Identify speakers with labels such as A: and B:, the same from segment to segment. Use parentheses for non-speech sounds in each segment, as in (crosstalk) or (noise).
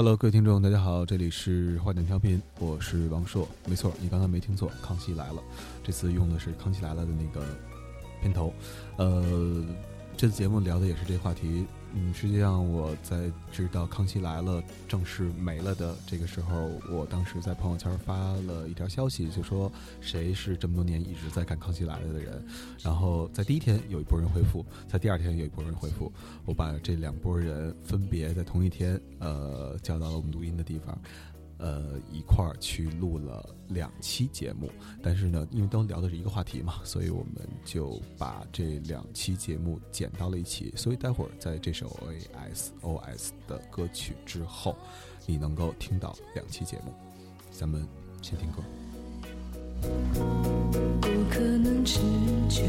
A: Hello，各位听众，大家好，这里是坏蛋调频，我是王硕。没错，你刚才没听错，《康熙来了》这次用的是《康熙来了》的那个片头。呃，这次节目聊的也是这话题。嗯，实际上我在知道《康熙来了》正式没了的这个时候，我当时在朋友圈发了一条消息，就说谁是这么多年一直在看《康熙来了》的人。然后在第一天有一波人回复，在第二天有一波人回复，我把这两波人分别在同一天，呃，叫到了我们录音的地方。呃，一块儿去录了两期节目，但是呢，因为都聊的是一个话题嘛，所以我们就把这两期节目剪到了一起。所以待会儿在这首 ASOS 的歌曲之后，你能够听到两期节目。咱们先听歌。
B: 不可能持久，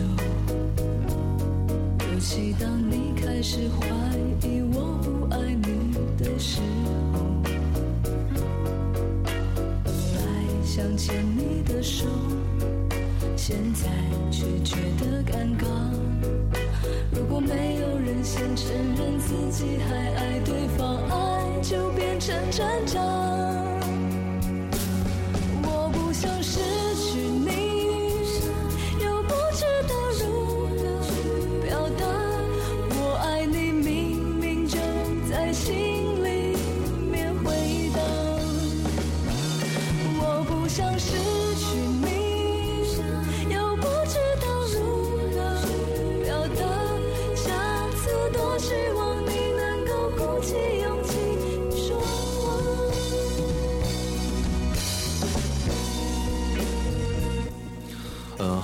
B: 尤其当你开始怀疑我不爱你的时候。想牵你的手，现在却觉得尴尬。如果没有人先承认自己还爱对方，爱就变成挣扎。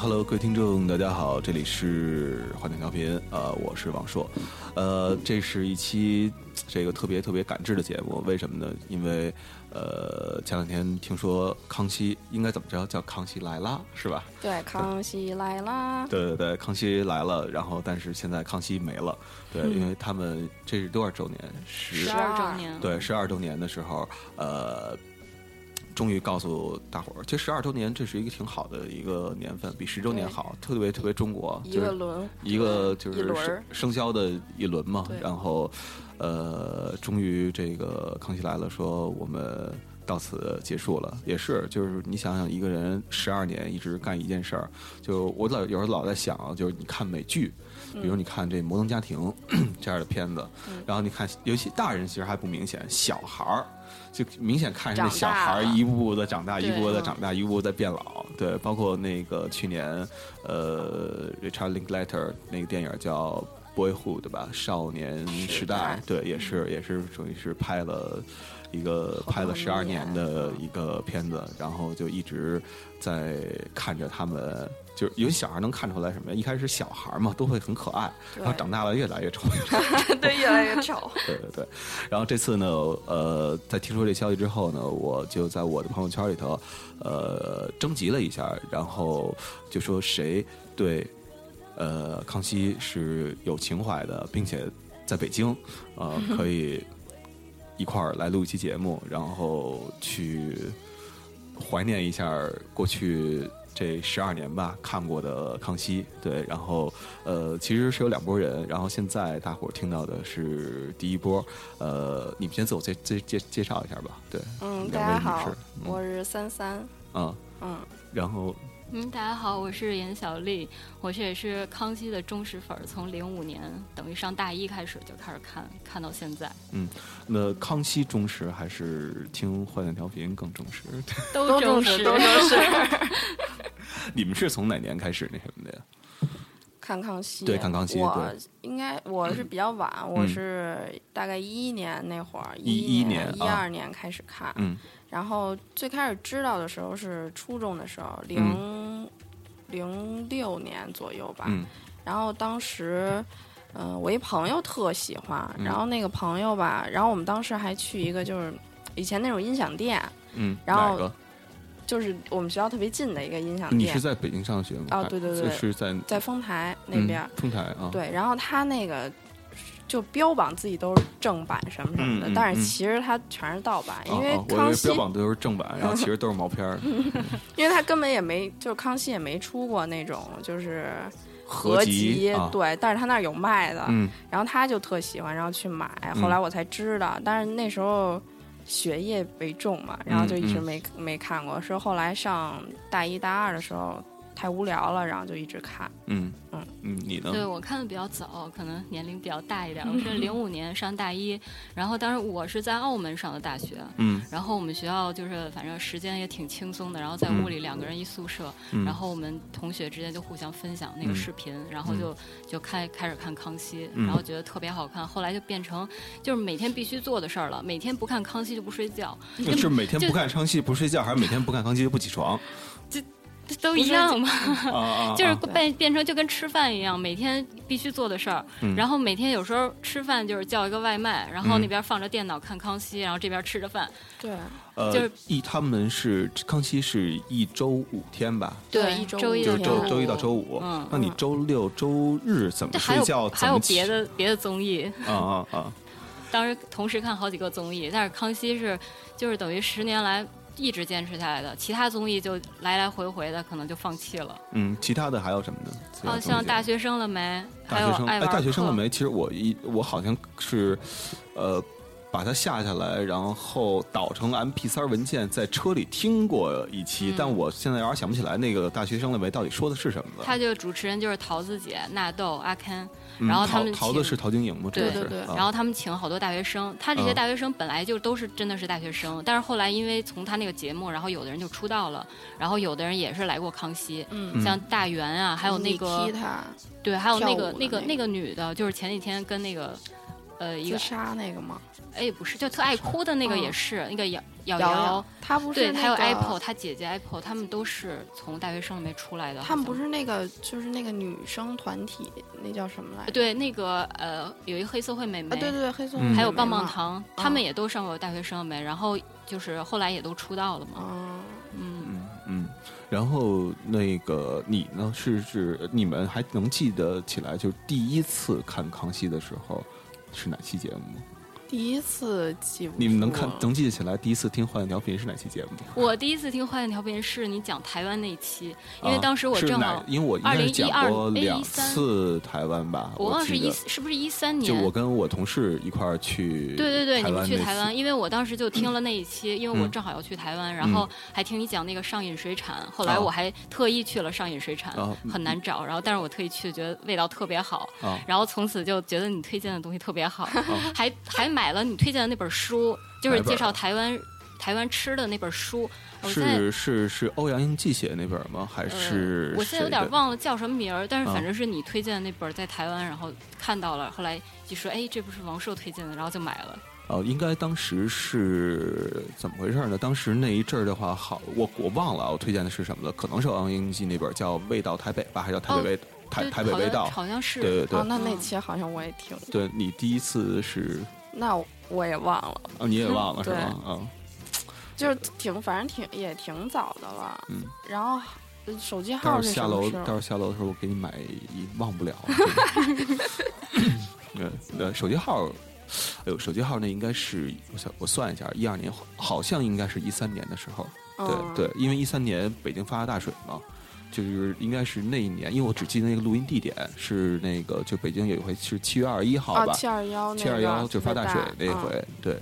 A: Hello，各位听众，大家好，这里是幻听调频，呃，我是王硕，呃，这是一期这个特别特别感知的节目，为什么呢？因为呃，前两天听说康熙应该怎么着叫康熙来啦，是吧？
C: 对，康熙来啦。
A: 对对对，康熙来了，然后但是现在康熙没了，对，因为他们这是多少周年？
C: 十二周年。
A: 对，十二周年的时候，呃。终于告诉大伙儿，其实十二周年这是一个挺好的一个年份，比十周年好，特别特别中国，
C: 一个轮，
A: 一个就是生生肖的一轮嘛。然后，呃，终于这个康熙来了，说我们到此结束了，也是，就是你想想，一个人十二年一直干一件事儿，就我老有时候老在想，就是你看美剧，比如你看这《摩登家庭》这样的片子，然后你看，尤其大人其实还不明显，小孩儿。就明显看着那小孩一步步的长大，一步步的长大，一步步在变老。对，包括那个去年，呃，Richard Linklater 那个电影叫《Boyhood》吧，少年时代。对，也是也是属于是拍了一个拍了十二年的一个片子，然后就一直在看着他们。就是有小孩能看出来什么呀？一开始小孩嘛，都会很可爱，然后长大了越来越丑，(laughs)
C: 对，越来越丑。(laughs)
A: 对对对。然后这次呢，呃，在听说这消息之后呢，我就在我的朋友圈里头，呃，征集了一下，然后就说谁对呃康熙是有情怀的，并且在北京呃 (laughs) 可以一块儿来录一期节目，然后去怀念一下过去。这十二年吧，看过的康熙，对，然后呃，其实是有两拨人，然后现在大伙儿听到的是第一波，呃，你们先自我介介介介绍一下吧，对，
C: 嗯，大家好，我是三三，
A: 嗯。
C: 嗯，
A: 然后。
D: 嗯，大家好，我是严小丽，我是也是康熙的忠实粉儿，从零五年等于上大一开始就开始看，看到现在。
A: 嗯，那康熙忠实还是听坏蛋调频更忠实？
C: 都
D: 忠
C: 实，都忠实。(laughs)
A: 你们是从哪年开始那什么的呀？
C: 看康熙，
A: 对，看康熙。
C: 我应该我是比较晚，我是大概一一年那会儿，
A: 一
C: 一
A: 年、
C: 一二年开始看。
A: 嗯。
C: 然后最开始知道的时候是初中的时候，零零六年左右吧。然后当时，嗯，我一朋友特喜欢，然后那个朋友吧，然后我们当时还去一个就是以前那种音响店。
A: 嗯。
C: 然后就是我们学校特别近的一个音响店。
A: 你是在北京上学吗？
C: 哦，对对对，
A: 是在
C: 在丰台那边。
A: 丰台啊。
C: 对，然后他那个。就标榜自己都是正版什么什么的，但是其实它全是盗版，因为康熙
A: 标榜都是正版，然后其实都是毛片儿。(laughs) (laughs)
C: 因为他根本也没，就是康熙也没出过那种就是
A: 合
C: 集，对，但是他那儿有卖的，然后他就特喜欢，然后去买，后来我才知道，但是那时候学业为重嘛，然后就一直没没看过。是后来上大一大二的时候。太无聊了，然后就一直看。
A: 嗯嗯嗯，你呢？
D: 对我看的比较早，可能年龄比较大一点。我是 (laughs) 零五年上大一，然后当时我是在澳门上的大学。嗯。然后我们学校就是反正时间也挺轻松的，然后在屋里两个人一宿舍，然后我们同学之间就互相分享那个视频，然后就就开开始看《康熙》，然后觉得特别好看。后来就变成就是每天必须做的事儿了，每天不看《康熙》就不睡觉。
A: 是每天不看《康熙》不睡觉，还是每天不看《康熙》就不起床？(laughs)
D: 就。都一样嘛，(laughs) 就是变变成就跟吃饭一样，每天必须做的事儿。然后每天有时候吃饭就是叫一个外卖，然后那边放着电脑看康熙，然后这边吃着饭。
C: 对，
A: 呃，
D: 就是
A: 一他们是康熙是一周五天吧？
D: 对，
C: 一周
D: 周一
A: 周周一到周五。那你周六周日怎么睡觉？
D: 还有别的别的综艺
A: 啊啊啊！(laughs)
D: 当时同时看好几个综艺，但是康熙是就是等于十年来。一直坚持下来的，其他综艺就来来回回的，可能就放弃了。
A: 嗯，其他的还有什么呢？
D: 哦，像大学生了没？
A: 大学生
D: 哎，
A: 大学生了没？其实我一我好像是，呃，把它下下来，然后导成 M P 三文件，在车里听过一期，但我现在有点想不起来那个大学生了没到底说的是什么了。
D: 他就主持人就是桃子姐、纳豆、阿 Ken。然后他们
A: 桃子是陶晶莹吗？
D: 对对对。然后他们请好多大学生，他这些大学生本来就都是真的是大学生，但是后来因为从他那个节目，然后有的人就出道了，然后有的人也是来过康熙，像大圆啊，还有那个，对，还有那个那个那个女的，就是前几天跟那个。呃，一个
C: 杀那个吗？
D: 哎，不是，就特爱哭的那个也是那个瑶瑶
C: 瑶，她不是
D: 对，还有 Apple，她姐姐 Apple，他们都是从大学生里面出来的。
C: 他们不是那个，就是那个女生团体，那叫什么来？
D: 对，那个呃，有一个黑社会美眉，
C: 对对对，黑社会，
D: 还有棒棒糖，他们也都上过大学生没？然后就是后来也都出道了嘛。
C: 嗯
A: 嗯嗯，然后那个你呢？是是，你们还能记得起来，就是第一次看康熙的时候？是哪期节目？
C: 第一次记，
A: 你们能看能记得起来？第一次听《花样调频》是哪期节目？
D: 我第一次听《花样调频》是你讲台湾那一期，因为当时我正好，
A: 因为我应该讲过两次台湾吧。
D: 我忘了是
A: 一
D: 是不是一三年？
A: 就我跟我同事一块儿去，
D: 对对对，你们去台湾，因为我当时就听了那一期，因为我正好要去台湾，然后还听你讲那个上瘾水产，后来我还特意去了上瘾水产，很难找，然后但是我特意去，觉得味道特别好，然后从此就觉得你推荐的东西特别好，还还。买了你推荐的那本书，就是介绍台湾台湾吃的那本书。
A: 是是是欧阳应季写的那本吗？还是
D: 我现在有点忘了叫什么名儿，但是反正是你推荐的那本，在台湾然后看到了，后来就说哎，这不是王朔推荐的，然后就买了。
A: 哦，应该当时是怎么回事呢？当时那一阵儿的话，好，我我忘了我推荐的是什么了，可能是欧阳英记那本叫《味道台北》吧，还叫《台北味台台北味道》？
D: 好像是。
A: 对对对。
C: 那那期好像我也听。
A: 对你第一次是。
C: 那我也忘了，
A: 哦，你也忘了是吧？嗯，
C: 就是挺，反正挺也挺早的了。嗯，然后手机号
A: 是下楼，到时候下楼的时候我给你买一忘不了。(laughs) 呃呃，手机号，哎呦，手机号那应该是我想我算一下，一二年好像应该是一三年的时候，对对，因为一三年北京发了大水嘛。就是应该是那一年，因为我只记得那个录音地点是那个，就北京有一回是七月二十一号吧，
C: 七二幺，
A: 七二幺就发大水那回，对，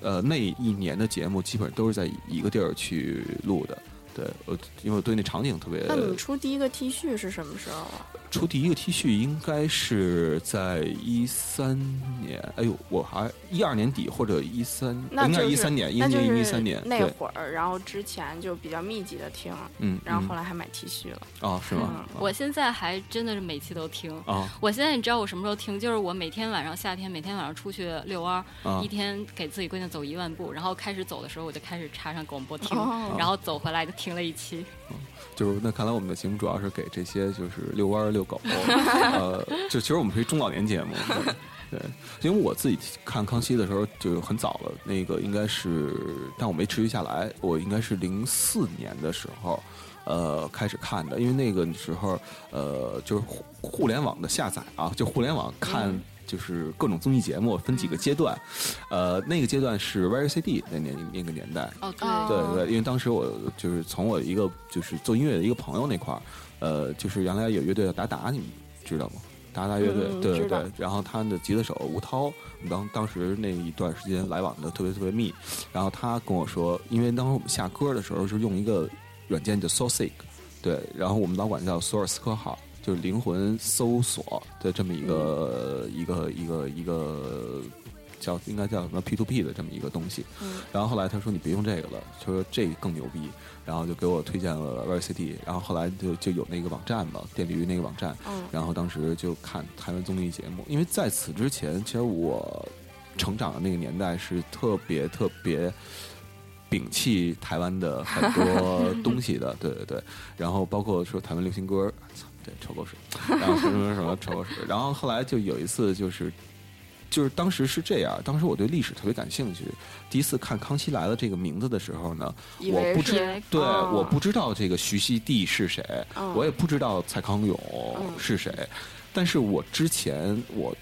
A: 呃，那一年的节目基本上都是在一个地儿去录的。对，我因为我对那场景特别。
C: 那你出第一个 T 恤是什么时候啊？
A: 出第一个 T 恤应该是在一三年，哎呦，我还一二年底或者一三，应该一三年，一年一三年
C: 那会儿，然后之前就比较密集的听，嗯，然后后来还买 T 恤了。
A: 哦，是吗？
D: 我现在还真的是每期都听啊！我现在你知道我什么时候听？就是我每天晚上夏天每天晚上出去遛弯儿，一天给自己规定走一万步，然后开始走的时候我就开始插上广播听，然后走回来就听。听了一期，
A: 就是那看来我们的节目主要是给这些就是遛弯儿、遛狗，(laughs) 呃，就其实我们是一中老年节目，(laughs) 对，因为我自己看康熙的时候就很早了，那个应该是，但我没持续下来，我应该是零四年的时候，呃，开始看的，因为那个时候，呃，就是互互联网的下载啊，就互联网看。就是各种综艺节目分几个阶段，呃，那个阶段是 VCD 那年那个年代，
D: 哦
A: 对对对，因为当时我就是从我一个就是做音乐的一个朋友那块儿，呃，就是原来有乐队叫达达，你们知道吗？达达乐队，对对对。然后他的吉他手吴涛，当当时那一段时间来往的特别特别密。然后他跟我说，因为当时我们下歌的时候是用一个软件叫 Source，对，然后我们老管叫索尔斯科号，就是灵魂搜索的这么一个一个一个一个。叫应该叫什么 P to P 的这么一个东西，然后后来他说你别用这个了，他说这更牛逼，然后就给我推荐了 VCD，然后后来就就有那个网站嘛，电驴那个网站，然后当时就看台湾综艺节目，因为在此之前，其实我成长的那个年代是特别特别摒弃台湾的很多东西的，(laughs) 对对对，然后包括说台湾流行歌，对，臭狗屎，然后什么什么臭狗屎，然后后来就有一次就是。就是当时是这样，当时我对历史特别感兴趣。第一次看《康熙来了》这个名字的时候呢，我不知对，我不知道这个徐熙娣是谁，我也不知道蔡康永是谁。但是我之前我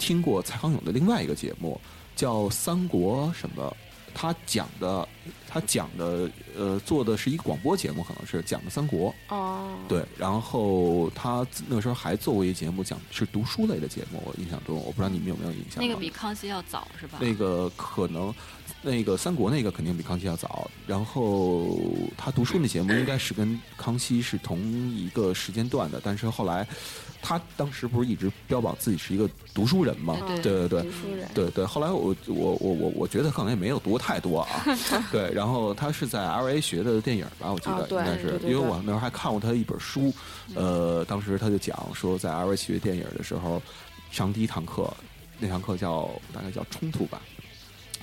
A: 听过蔡康永的另外一个节目，叫《三国》什么。他讲的，他讲的，呃，做的是一个广播节目，可能是讲的三国。
C: 哦，
A: 对，然后他那个时候还做过一节目，讲是读书类的节目。我印象中，我不知道你们有没有印象。
D: 那个比康熙要早是吧？
A: 那个可能，那个三国那个肯定比康熙要早。然后他读书那节目应该是跟康熙是同一个时间段的，但是后来。他当时不是一直标榜自己是一个读书人吗？对对对，对对。后来我我我我我觉得可能也没有读太多啊。对，(laughs) 然后他是在 L A 学的电影吧，我记得应该是，因为我那时候还看过他一本书。呃，当时他就讲说，在 L A 学电影的时候，上第一堂课，那堂课叫大概叫冲突吧。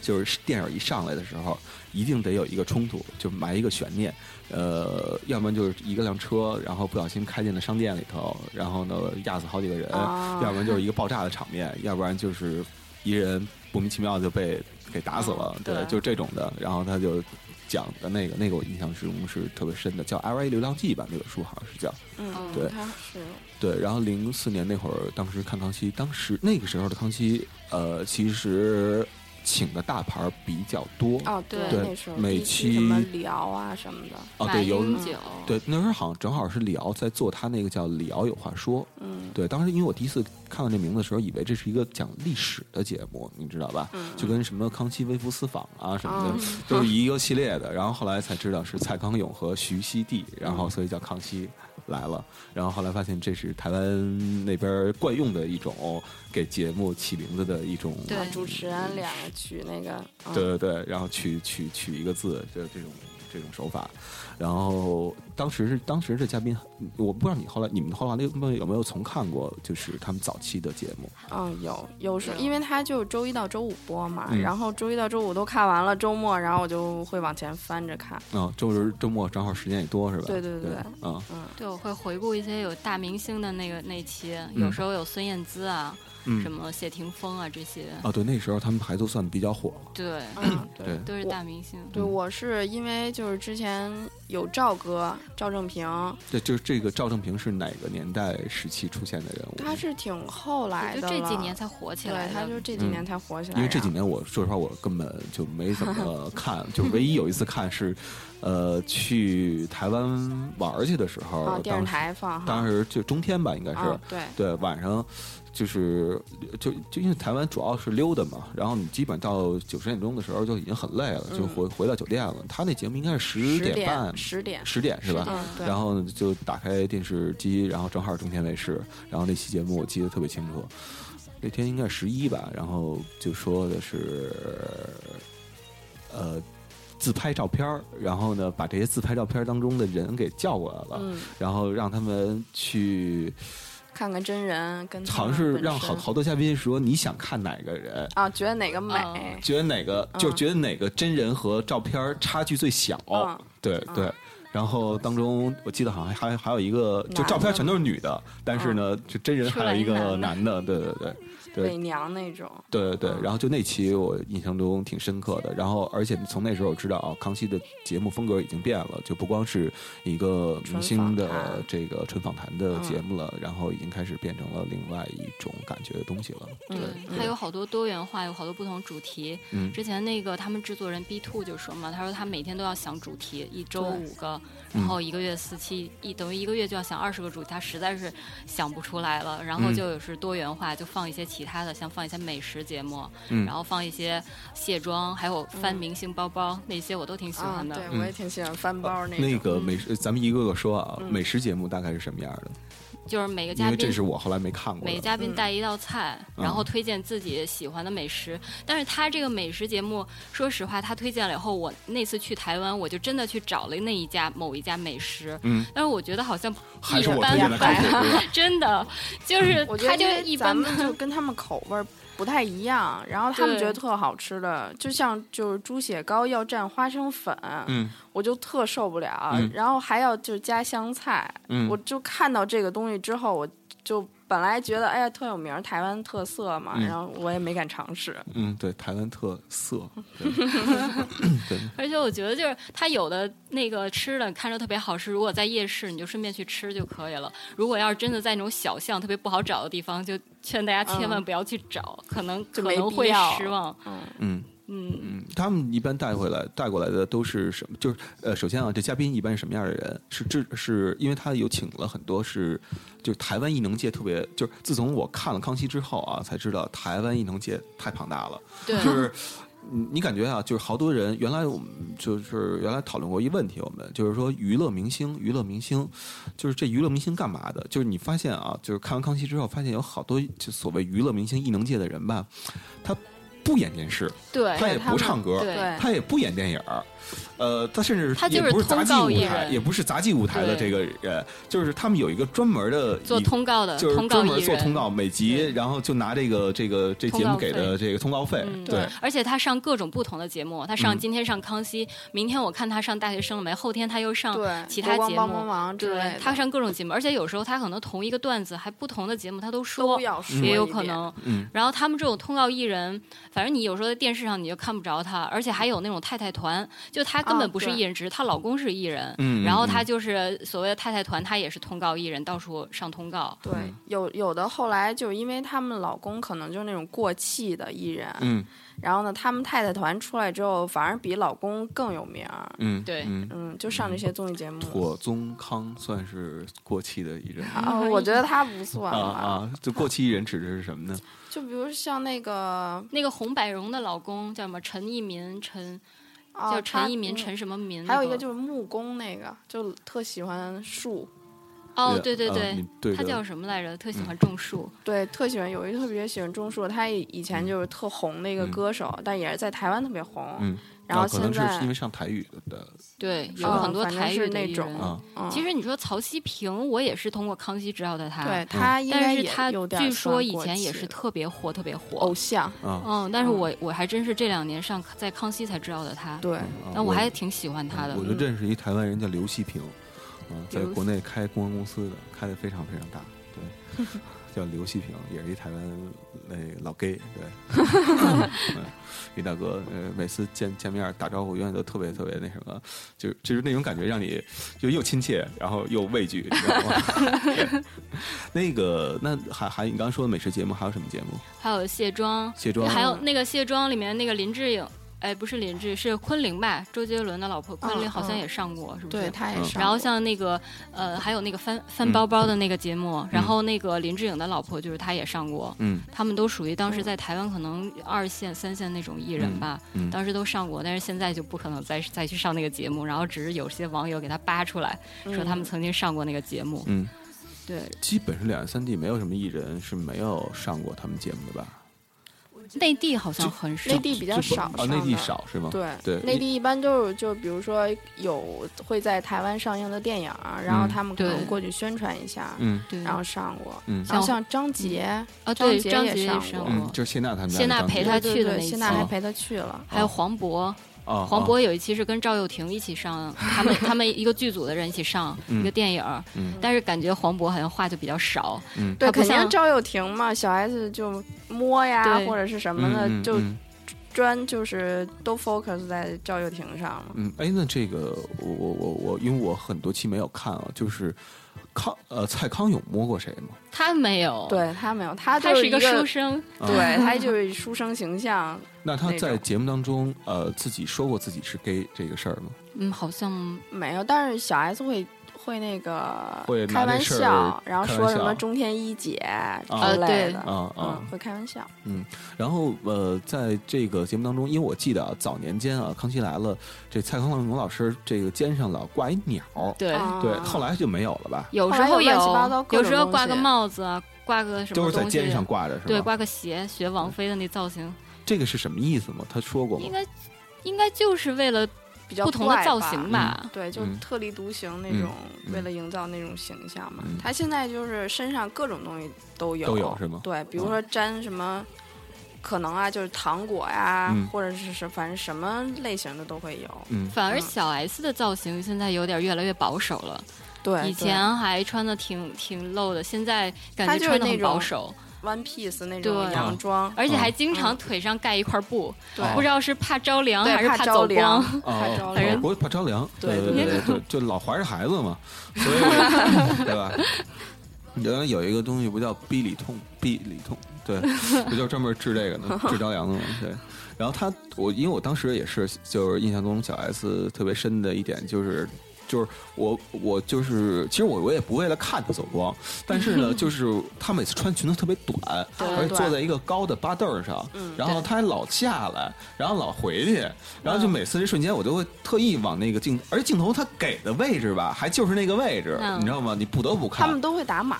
A: 就是电影一上来的时候，一定得有一个冲突，就埋一个悬念。呃，要不然就是一个辆车，然后不小心开进了商店里头，然后呢压死好几个人；要不然就是一个爆炸的场面；要不然就是一人莫名其妙就被给打死了。对，就这种的。然后他就讲的那个，那个我印象之中是特别深的，叫《L A 流浪记》吧，那本书好像是叫。
C: 嗯，
A: 对，
C: 是。
A: 对，然后零四年那会儿，当时看康熙，当时那个时候的康熙，呃，其实。请的大牌比较多。
C: 哦，
A: 对，
C: 那时候
A: 每期
C: 什么李敖啊什么的。
A: 哦，对，有
D: 对
A: 那时候好像正好是李敖在做他那个叫李敖有话说，
C: 嗯，
A: 对，当时因为我第一次看到这名字的时候，以为这是一个讲历史的节目，你知道吧？
C: 嗯，
A: 就跟什么康熙微服私访啊什么的，都是一个系列的。然后后来才知道是蔡康永和徐熙娣，然后所以叫康熙。来了，然后后来发现这是台湾那边惯用的一种给节目起名字的一种，
C: 对。主持人两个取那个，
A: 对对对，然后取取取一个字，就这种这种手法。然后当时是当时这嘉宾，我不知道你后来你们后来那有没有重看过，就是他们早期的节目？
C: 嗯，有有时因为他就周一到周五播嘛，然后周一到周五都看完了，周末然后我就会往前翻着看。
A: 嗯，周日周末正好时间也多是吧？
C: 对对对，
A: 嗯
C: 嗯，
D: 对，我会回顾一些有大明星的那个那期，有时候有孙燕姿啊。什么谢霆锋啊这些
A: 啊，对，那时候他们还都算比较火。(clears throat)
D: 对，
A: 对，
D: 都是大明星。
C: 对，我是因为就是之前有赵哥赵正平。
A: 对，就是这个赵正平是哪个年代时期出现的人物？
C: 他是挺后来的，
D: 就这几年才火起来。
C: 对，他就这几年才火起来。
A: 因为这几年我说实话，我根本就没怎么 (laughs) 看，就唯一有一次看是，呃，去台湾玩去的时候，
C: 电视台放，
A: 当时就中天吧，应该是，
C: 对
A: 对，晚上。就是就就因为台湾主要是溜达嘛，然后你基本到九十点钟的时候就已经很累了，就回回到酒店了。他那节目应该是十点半，
C: 十点
A: 十点是吧？然后就打开电视机，然后正好中天卫视，然后那期节目我记得特别清楚。那天应该是十一吧，然后就说的是，呃，自拍照片然后呢把这些自拍照片当中的人给叫过来了，然后让他们去。
C: 看看真人，跟
A: 好像是让好好多嘉宾说你想看哪个人
C: 啊？觉得哪个美？
A: 觉得哪个就觉得哪个真人和照片差距最小？对对。然后当中我记得好像还还有一个，就照片全都是女的，但是呢，就真人还有一个男的。对对对。
C: 伪娘那种，
A: 对对对，然后就那期我印象中挺深刻的，然后而且从那时候我知道啊，康熙的节目风格已经变了，就不光是一个明星的这个纯访谈的节目了，然后已经开始变成了另外一种感觉的东西了。对，
D: 还有好多多元化，有好多不同主题。
A: 嗯，
D: 之前那个他们制作人 B Two 就说嘛，他说他每天都要想主题，一周五个然后一个月四期，一等于一个月就要想二十个主题，他实在是想不出来了。然后就是多元化，就放一些其他的，像放一些美食节目，然后放一些卸妆，还有翻明星包包那些，我都挺喜欢的。
C: 对，我也挺喜欢翻包那。
A: 那个美食，咱们一个个说啊，美食节目大概是什么样的？
D: 就是每个嘉宾，
A: 这是我后来没看过。
D: 每个嘉宾带一道菜，然后推荐自己喜欢的美食。但是他这个美食节目，说实话，他推荐了以后，我那次去台湾，我就真的去找了那一家某一家美食。
A: 嗯。
D: 但是我觉得好像
A: 一般
D: 般，(laughs) 真的就是他就一般，
C: 就跟他们口味不太一样，然后他们觉得特好吃的，就像就是猪血糕要蘸花生粉，
A: 嗯，
C: 我就特受不了，然后还要就加香菜，
A: 嗯，
C: 我就看到这个东西之后，我就。本来觉得哎呀特有名，台湾特色嘛，然后我也没敢尝试。
A: 嗯，对，台湾特色。对。(laughs)
D: 而且我觉得就是它有的那个吃的看着特别好吃，如果在夜市你就顺便去吃就可以了。如果要是真的在那种小巷特别不好找的地方，就劝大家千万不要去找，可能可能会失望。
C: 嗯
A: 嗯。
D: 嗯
A: 嗯，他们一般带回来带过来的都是什么？就是呃，首先啊，这嘉宾一般是什么样的人？是这是因为他有请了很多是，就是台湾艺能界特别，就是自从我看了康熙之后啊，才知道台湾艺能界太庞大了。
D: 对，
A: 就是你你感觉啊，就是好多人原来我们就是原来讨论过一问题，我们就是说娱乐明星，娱乐明星，就是这娱乐明星干嘛的？就是你发现啊，就是看完康熙之后，发现有好多就所谓娱乐明星艺能界的人吧，他。不演电视，
D: 对，
A: 他也不唱歌，他也不演电影儿。呃，他甚至他就是杂技舞台，也不是杂技舞台的这个人，就是他们有一个专门的
D: 做通告的，
A: 就是专门做通
D: 告，
A: 每集然后就拿这个这个这节目给的这个通告费。对，
D: 而且他上各种不同的节目，他上今天上康熙，明天我看他上大学生了没，后天他又上其他节目，对，他上各种节目，而且有时候他可能同一个段子还不同的节目他都说，也有可能。然后他们这种通告艺人，反正你有时候在电视上你就看不着他，而且还有那种太太团，就她。根本不是艺人，只是她老公是艺人。
A: 嗯，
D: 然后她就是所谓的太太团，她也是通告艺人，到处上通告。
C: 对，有有的后来就是因为他们老公可能就是那种过气的艺人。
A: 嗯，
C: 然后呢，他们太太团出来之后，反而比老公更有名。
A: 嗯，
D: 对，
C: 嗯，就上这些综艺节目。
A: 妥宗康算是过气的艺人
C: 啊，我觉得他不算啊
A: 啊，就过气艺人指的是什么呢？
C: 就比如像那个
D: 那个洪百荣的老公叫什么？陈一民，陈。叫陈一民，陈什么民？
C: 还有一个就是木工，那个就特喜欢树。
D: 哦，对对
A: 对，
D: 他叫什么来着？特喜欢种树。
C: 对，特喜欢有一个特别喜欢种树，他以前就是特红的一个歌手，但也是在台湾特别红。
A: 嗯。
C: 然后
A: 可能是因为上台语的，
D: 对，有很多台语
C: 那种。
D: 其实你说曹希平，我也是通过康熙知道的他，
C: 对他，
D: 但是他据说以前也是特别火，特别火，
C: 偶像。
D: 嗯，但是我我还真是这两年上在康熙才知道的他。
C: 对，
D: 但我还挺喜欢他的。
A: 我就认识一台湾人叫刘希平，嗯，在国内开公关公司的，开的非常非常大，对。(laughs) 叫刘希平，也是一台湾那老 gay，对，(laughs) 一大哥，呃，每次见见面打招呼，永远都特别特别那什么，就就是那种感觉，让你就又亲切，然后又畏惧，你知道吗？(laughs) 那个，那还还你刚刚说的美食节目还有什么节目？
D: 还有卸妆，
A: 卸妆，
D: 还有那个卸妆里面那个林志颖。哎，不是林志，是昆凌吧？周杰伦的老婆昆凌好像也上过，是不是？
C: 对，她也上。
D: 然后像那个呃，还有那个翻翻包包的那个节目，然后那个林志颖的老婆就是她也上过。
A: 嗯。
D: 他们都属于当时在台湾可能二线、三线那种艺人吧。
A: 嗯。
D: 当时都上过，但是现在就不可能再再去上那个节目。然后只是有些网友给他扒出来，说他们曾经上过那个节目。
A: 嗯。
D: 对。
A: 基本上两岸三地没有什么艺人是没有上过他们节目的吧？
D: 内地好像很少，
C: 内地比较少
A: 啊，内地少是吗？
C: 对
A: 对，
C: 内地一般都是就比如说有会在台湾上映的电影，然后他们可能过去宣传一下，
A: 嗯，
C: 然后上过，
A: 嗯，
C: 然后像张杰
D: 啊，对，
C: 张
D: 杰也
C: 上
D: 过，
A: 就是谢娜他们，
D: 谢娜陪他去的那
C: 谢娜还陪他去了，
D: 还有黄渤。黄渤有一期是跟赵又廷一起上，他们 (laughs) 他们一个剧组的人一起上一个电影，但是感觉黄渤好像话就比较少。
C: 嗯对，肯定赵又廷嘛，小 S 就摸呀或者是什么的，就专就是都 focus 在赵又廷上了。
A: 嗯，哎，那这个我我我我，因为我很多期没有看啊，就是康呃蔡康永摸过谁吗？
D: 他没有，
C: 对他没有，他
D: 他
C: 是
D: 一个书生，
C: 对 (laughs) 他就是书生形象。
A: 那他在节目当中呃自己说过自己是 gay 这个事儿吗？
D: 嗯，好像
C: 没有，但是小 S 会。会那个
A: 会
C: 开玩笑，然后说什么中天一姐之类
A: 的，啊啊，
C: 会开玩笑。
A: 嗯，然后呃，在这个节目当中，因为我记得啊，早年间啊，《康熙来了》这蔡康永老师这个肩上老挂一鸟，
D: 对
A: 对，后来就没有了吧？
D: 有时候
C: 有，
D: 有时候挂个帽子啊，挂个什么
A: 都是在肩上挂着，是吧？
D: 对，挂个鞋，学王菲的那造型。
A: 这个是什么意思吗？他说过吗？
D: 应该应该就是为了。
C: 比较
D: 不同的造型吧，
C: 对，就特立独行那种，为了营造那种形象嘛。他现在就是身上各种东西都有，
A: 都有是吗？
C: 对，比如说粘什么，可能啊，就是糖果呀，或者是是，反正什么类型的都会有。
A: 嗯，
D: 反而小 S 的造型现在有点越来越保守了。
C: 对，
D: 以前还穿的挺挺露的，现在感觉穿的很保守。
C: One Piece 那种洋装，
D: 而且还经常腿上盖一块布，
C: 对，
D: 不知道是怕着凉还是
C: 怕
D: 走光，(laughs)
C: 怕着
A: 凉，不会怕着凉，
C: 对
A: 对对，就就老怀着孩子嘛，所以 (laughs) 对吧？原来有一个东西不叫逼里痛，逼里痛，对，不就专门治这个呢，治着凉的嘛，对。然后他，我因为我当时也是，就是印象中小 S 特别深的一点就是。就是我，我就是，其实我我也不为了看他走光，但是呢，(laughs) 就是他每次穿裙子特别短，而且坐在一个高的八凳儿上，然后他还老下来，然后老回去，然后就每次这瞬间我都会特意往那个镜，而且镜头他给的位置吧，还就是那个位置，你知道吗？你不得不看。
C: 他们都会打码，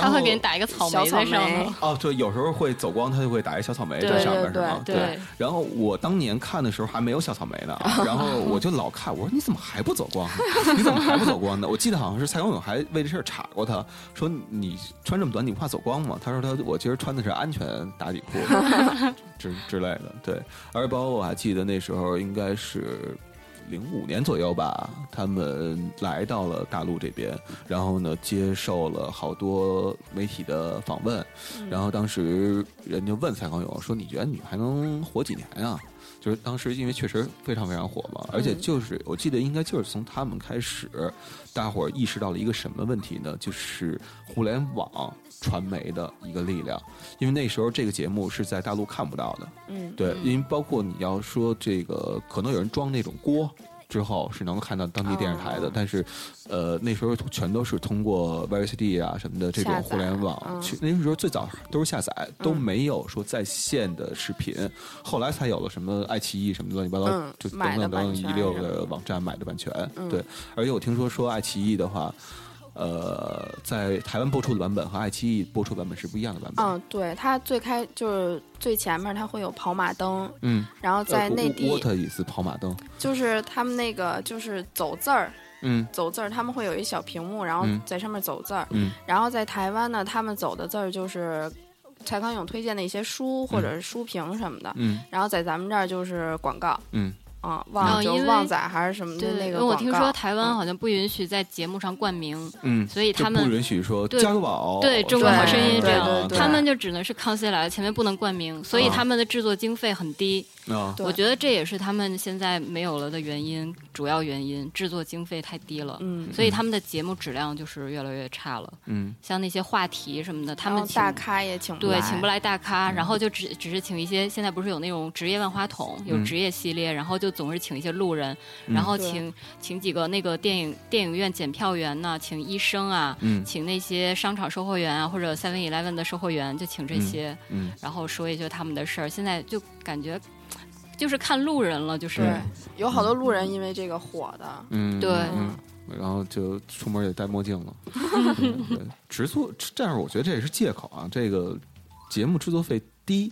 D: 他会给你打一个草莓在上头。
A: 哦，对，有时候会走光，他就会打一小草莓在上面，是
C: 吗？
D: 对。
A: 然后我当年看的时候还没有小草莓呢，(laughs) 然后我就老看，我说你怎么还不走光？(laughs) 你怎么还不走光呢？(laughs) 我记得好像是蔡康永还为这事儿查过他，说你穿这么短，你不怕走光吗？他说他我其实穿的是安全打底裤 (laughs) 之之类的。对，而且包括我还记得那时候应该是零五年左右吧，他们来到了大陆这边，然后呢接受了好多媒体的访问，然后当时人就问蔡康永说：“你觉得你还能活几年呀？”就是当时因为确实非常非常火嘛，而且就是我记得应该就是从他们开始，大伙儿意识到了一个什么问题呢？就是互联网传媒的一个力量，因为那时候这个节目是在大陆看不到的，
C: 嗯，
A: 对，因为包括你要说这个，可能有人装那种锅。之后是能够看到当地电视台的，但是，呃，那时候全都是通过 VCD 啊什么的这种互联网去。那时候最早都是下载，都没有说在线的视频。后来才有了什么爱奇艺什么乱七八糟，就等等等等一溜的网站买的版权。对，而且我听说说爱奇艺的话。呃，在台湾播出的版本和爱奇艺播出版本是不一样的版本。
C: 嗯，对，它最开就是最前面，它会有跑马灯。
A: 嗯，
C: 然后在内地
A: ，what is 跑马灯？
C: 就是他们那个就是走字儿，
A: 嗯，
C: 走字儿，他们会有一小屏幕，然后在上面走字儿。
A: 嗯，
C: 然后在台湾呢，他们走的字儿就是蔡康永推荐的一些书或者是书评什么的。
A: 嗯，
C: 然后在咱们这儿就是广告。
A: 嗯。
C: 啊，旺就旺仔还是什么的那个
D: 我听说台湾好像不允许在节目上冠名，
A: 嗯，
D: 所以他们
A: 不允许说加个宝，
D: 对中国好声音这
C: 样，
D: 他们就只能是康熙来了，前面不能冠名，所以他们的制作经费很低。我觉得这也是他们现在没有了的原因，主要原因制作经费太低了，
C: 嗯，
D: 所以他们的节目质量就是越来越差了，
A: 嗯，
D: 像那些话题什么的，他们
C: 大咖也请
D: 对请不来大咖，然后就只只是请一些现在不是有那种职业万花筒，有职业系列，然后就总是请一些路人，然后请请几个那个电影电影院检票员呢，请医生啊，请那些商场售货员啊，或者 Seven Eleven 的售货员，就请这些，
A: 嗯，
D: 然后说一些他们的事儿，现在就感觉。就是看路人了，就是
C: 有好多路人因为这个火的，
A: 嗯，
D: 对，
A: 然后就出门也戴墨镜了。(laughs) 对，制作这样，我觉得这也是借口啊。这个节目制作费低，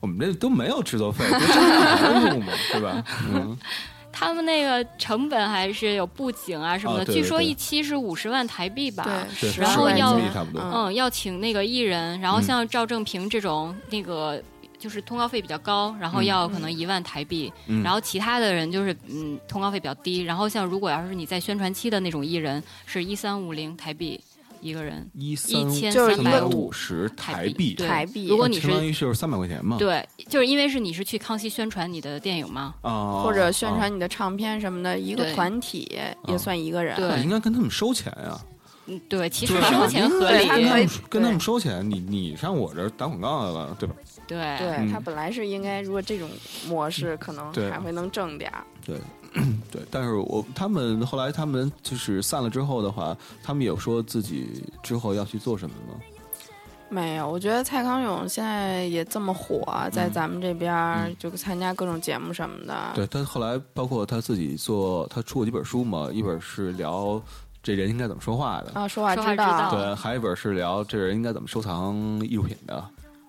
A: 我们这都没有制作费，对吧？嗯，(laughs)
D: 他们那个成本还是有布景啊什么的，据说一期是五十万台币吧，然后要
C: 嗯
D: 要请那个艺人，然后像赵正平这种那个。就是通告费比较高，然后要可能一万台币，然后其他的人就是嗯通告费比较低，然后像如果要是你在宣传期的那种艺人，是一三五零台币。一个人，
A: 一
D: 千
C: 就是
D: 三百
A: 五十台币，
C: 台币。
D: 如果你是
A: 相当于就是三百块钱嘛，
D: 对，就是因为是你是去康熙宣传你的电影嘛，
A: 啊，
C: 或者宣传你的唱片什么的，一个团体也算一个人，
D: 对，
A: 应该跟他们收钱呀。
D: 嗯，对，其实收钱合理，
A: 跟他们收钱，你你上我这儿打广告来了，对吧？
D: 对，
C: 对他本来是应该，如果这种模式可能还会能挣点儿。
A: 对，对，但是我他们后来他们就是散了之后的话，他们有说自己之后要去做什么吗？
C: 没有，我觉得蔡康永现在也这么火，在咱们这边就参加各种节目什么的。
A: 对他后来包括他自己做，他出过几本书嘛，一本是聊。这人应该怎么说话的
C: 啊？说话
D: 之
C: 道。
A: 对，还有一本是聊这人应该怎么收藏艺术品的。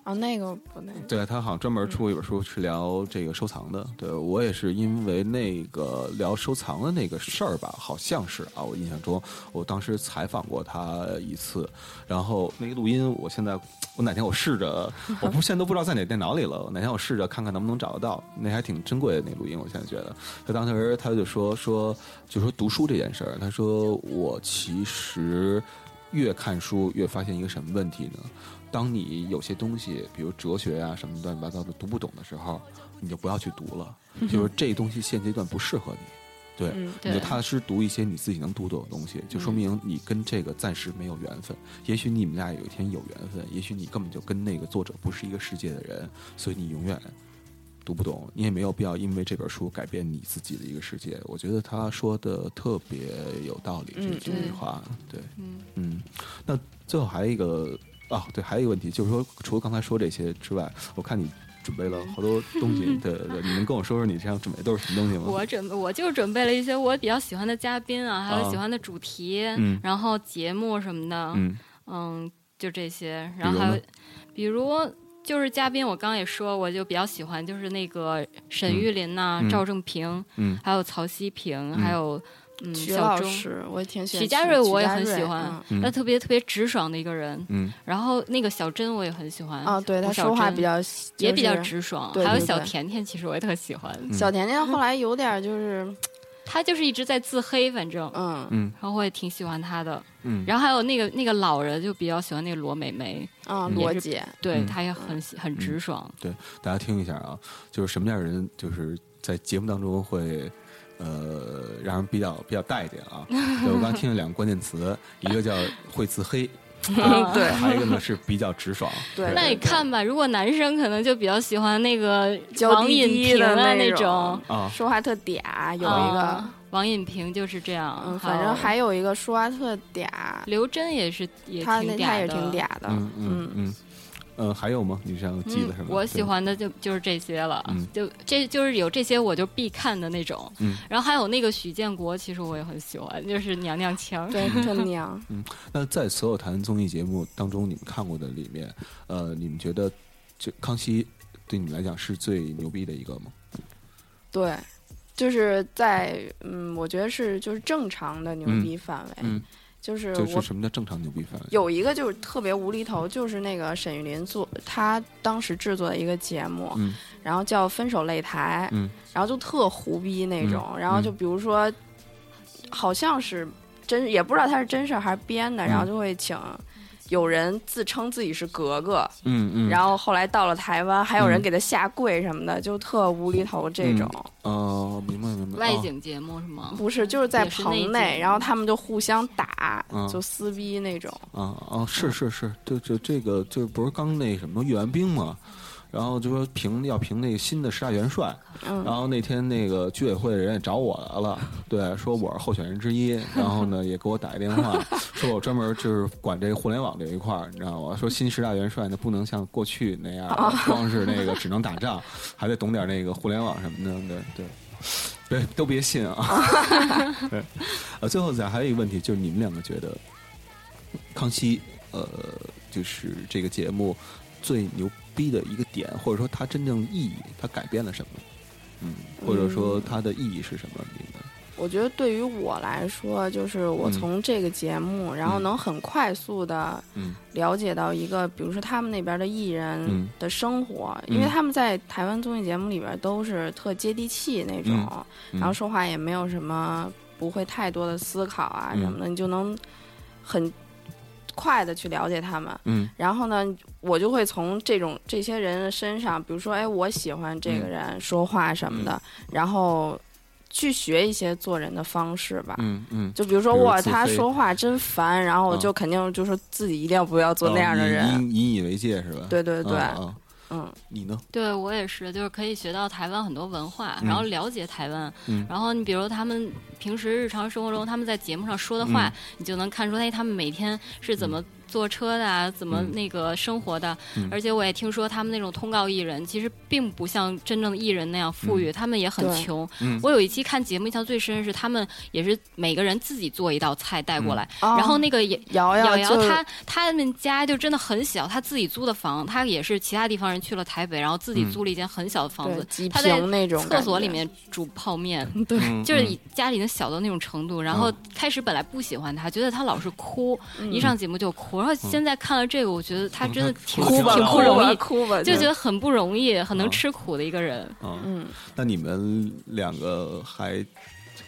C: 啊，那个不那个。
A: 对他好像专门出过一本书是聊这个收藏的。对我也是因为那个聊收藏的那个事儿吧，好像是啊，我印象中我当时采访过他一次，然后那个录音，我现在我哪天我试着，我不现在都不知道在哪电脑里了，哪天我试着看看能不能找得到，那还挺珍贵的那录音，我现在觉得。他当时他就说说就说读书这件事儿，他说我其实越看书越发现一个什么问题呢？当你有些东西，比如哲学啊什么乱七八糟的读不懂的时候，你就不要去读了。就是这东西现阶段不适合你，对，你就踏踏实读一些你自己能读懂的东西，就说明你跟这个暂时没有缘分。也许你们俩有一天有缘分，也许你根本就跟那个作者不是一个世界的人，所以你永远读不懂。你也没有必要因为这本书改变你自己的一个世界。我觉得他说的特别有道理，这句话，对，嗯，那最后还有一个。哦，对，还有一个问题，就是说，除了刚才说这些之外，我看你准备了好多东西，对对对，你能跟我说说你这样准备都是什么东西吗？(laughs)
D: 我准备，我就准备了一些我比较喜欢的嘉宾啊，还有喜欢的主题，然后节目什么的，嗯，就这些，然后还有，比如就是嘉宾，我刚刚也说，我就比较喜欢，就是那个沈玉琳呐，赵正平，嗯，还有曹希平，还有。嗯，
C: 徐老师，我也挺喜欢。
D: 徐
C: 佳
D: 瑞我也很喜欢，他特别特别直爽的一个人。嗯，然后那个小珍我也很喜欢。
C: 啊，对他说话比较
D: 也比较直爽。还有小甜甜，其实我也特喜欢。
C: 小甜甜后来有点就是，
D: 他就是一直在自黑，反正嗯嗯，然后我也挺喜欢他的。嗯，然后还有那个那个老人就比较喜欢那个罗美美
C: 啊，罗姐，
D: 对他也很很直爽。
A: 对，大家听一下啊，就是什么样的人就是在节目当中会。呃，让人比较比较带一点啊。我刚听了两个关键词，一个叫会自黑，(laughs)
C: 对，
A: 还有一个呢是比较直爽。
C: 对，
D: 那你看吧，如果男生可能就比较喜欢那个
C: 王
D: 隐平
C: 的
D: 那
C: 种，
A: 啊，
C: 说话特嗲，有一个
D: 王隐平就是这样。
C: 嗯，反正还有一个说话特嗲，
D: 刘真也是也挺
C: 嗲也挺嗲的。
A: 嗯嗯嗯。嗯，还有吗？你想记得什么？
D: 我喜欢的就就是这些了，就这就是有这些我就必看的那种。
A: 嗯，
D: 然后还有那个许建国，其实我也很喜欢，就是娘娘腔，
C: 对，(laughs) 特娘。
A: 嗯，那在所有谈综艺节目当中，你们看过的里面，呃，你们觉得就康熙对你们来讲是最牛逼的一个吗？
C: 对，就是在嗯，我觉得是就是正常的牛逼范围。
A: 嗯。
C: 就是
A: 就是什么叫正常牛逼范围？
C: 有一个就是特别无厘头，就是那个沈玉琳做他当时制作的一个节目，然后叫《分手擂台》，然后就特胡逼那种，然后就比如说，好像是真也不知道他是真事儿还是编的，然后就会请。有人自称自己是格格，
A: 嗯嗯，
C: 然后后来到了台湾，还有人给他下跪什么的，就特无厘头这种。
A: 哦，明白明白。
D: 外景节目是吗？
C: 不是，就是在棚内，然后他们就互相打，就撕逼那种。
A: 啊啊，是是是，就就这个，就不是刚那什么阅完兵吗？然后就说评要评那个新的十大元帅，然后那天那个居委会的人也找我来了，对，说我是候选人之一，然后呢也给我打一电话，(laughs) 说我专门就是管这个互联网这一块儿，你知道吗？说新十大元帅呢不能像过去那样，光是那个只能打仗，(laughs) 还得懂点那个互联网什么的，对对，别都别信啊。(laughs) 对，呃，最后再还有一个问题，就是你们两个觉得康熙呃，就是这个节目最牛。逼的一个点，或者说它真正意义，它改变了什么？嗯，或者说它的意义是什么？
C: 我觉得对于我来说，就是我从这个节目，然后能很快速的了解到一个，比如说他们那边的艺人的生活，因为他们在台湾综艺节目里边都是特接地气那种，然后说话也没有什么不会太多的思考啊什么的，你就能很。快的去了解他们。嗯，然后呢，我就会从这种这些人身上，比如说，哎，我喜欢这个人说话什么的，然后去学一些做人的方式吧。
A: 嗯嗯，
C: 就比如说，哇，他说话真烦，然后我就肯定就是自己一定要不要做那样的人，
A: 引以为戒是吧？
C: 对对对。
A: 嗯，你呢？
D: 对我也是，就是可以学到台湾很多文化，然后了解台湾。嗯，然后你比如他们平时日常生活中他们在节目上说的话，你就能看出哎，他们每天是怎么。坐车的啊，怎么那个生活的？而且我也听说他们那种通告艺人，其实并不像真正的艺人那样富裕，他们也很穷。我有一期看节目，印象最深是他们也是每个人自己做一道菜带过来，然后那个
C: 瑶
D: 瑶
C: 瑶瑶
D: 他他们家就真的很小，他自己租的房，他也是其他地方人去了台北，然后自己租了一间很小的房子，他在厕所里面煮泡面，(laughs)
C: 对，
D: 就是家里已经小到那种程度。然后开始本来不喜欢他，觉得他老是哭，一上节目就哭。然后现在看了这个，我觉得他真的挺挺不容易，
C: 哭吧，
D: 就觉得很不容易，很能吃苦的一个人。
A: 嗯，那你们两个还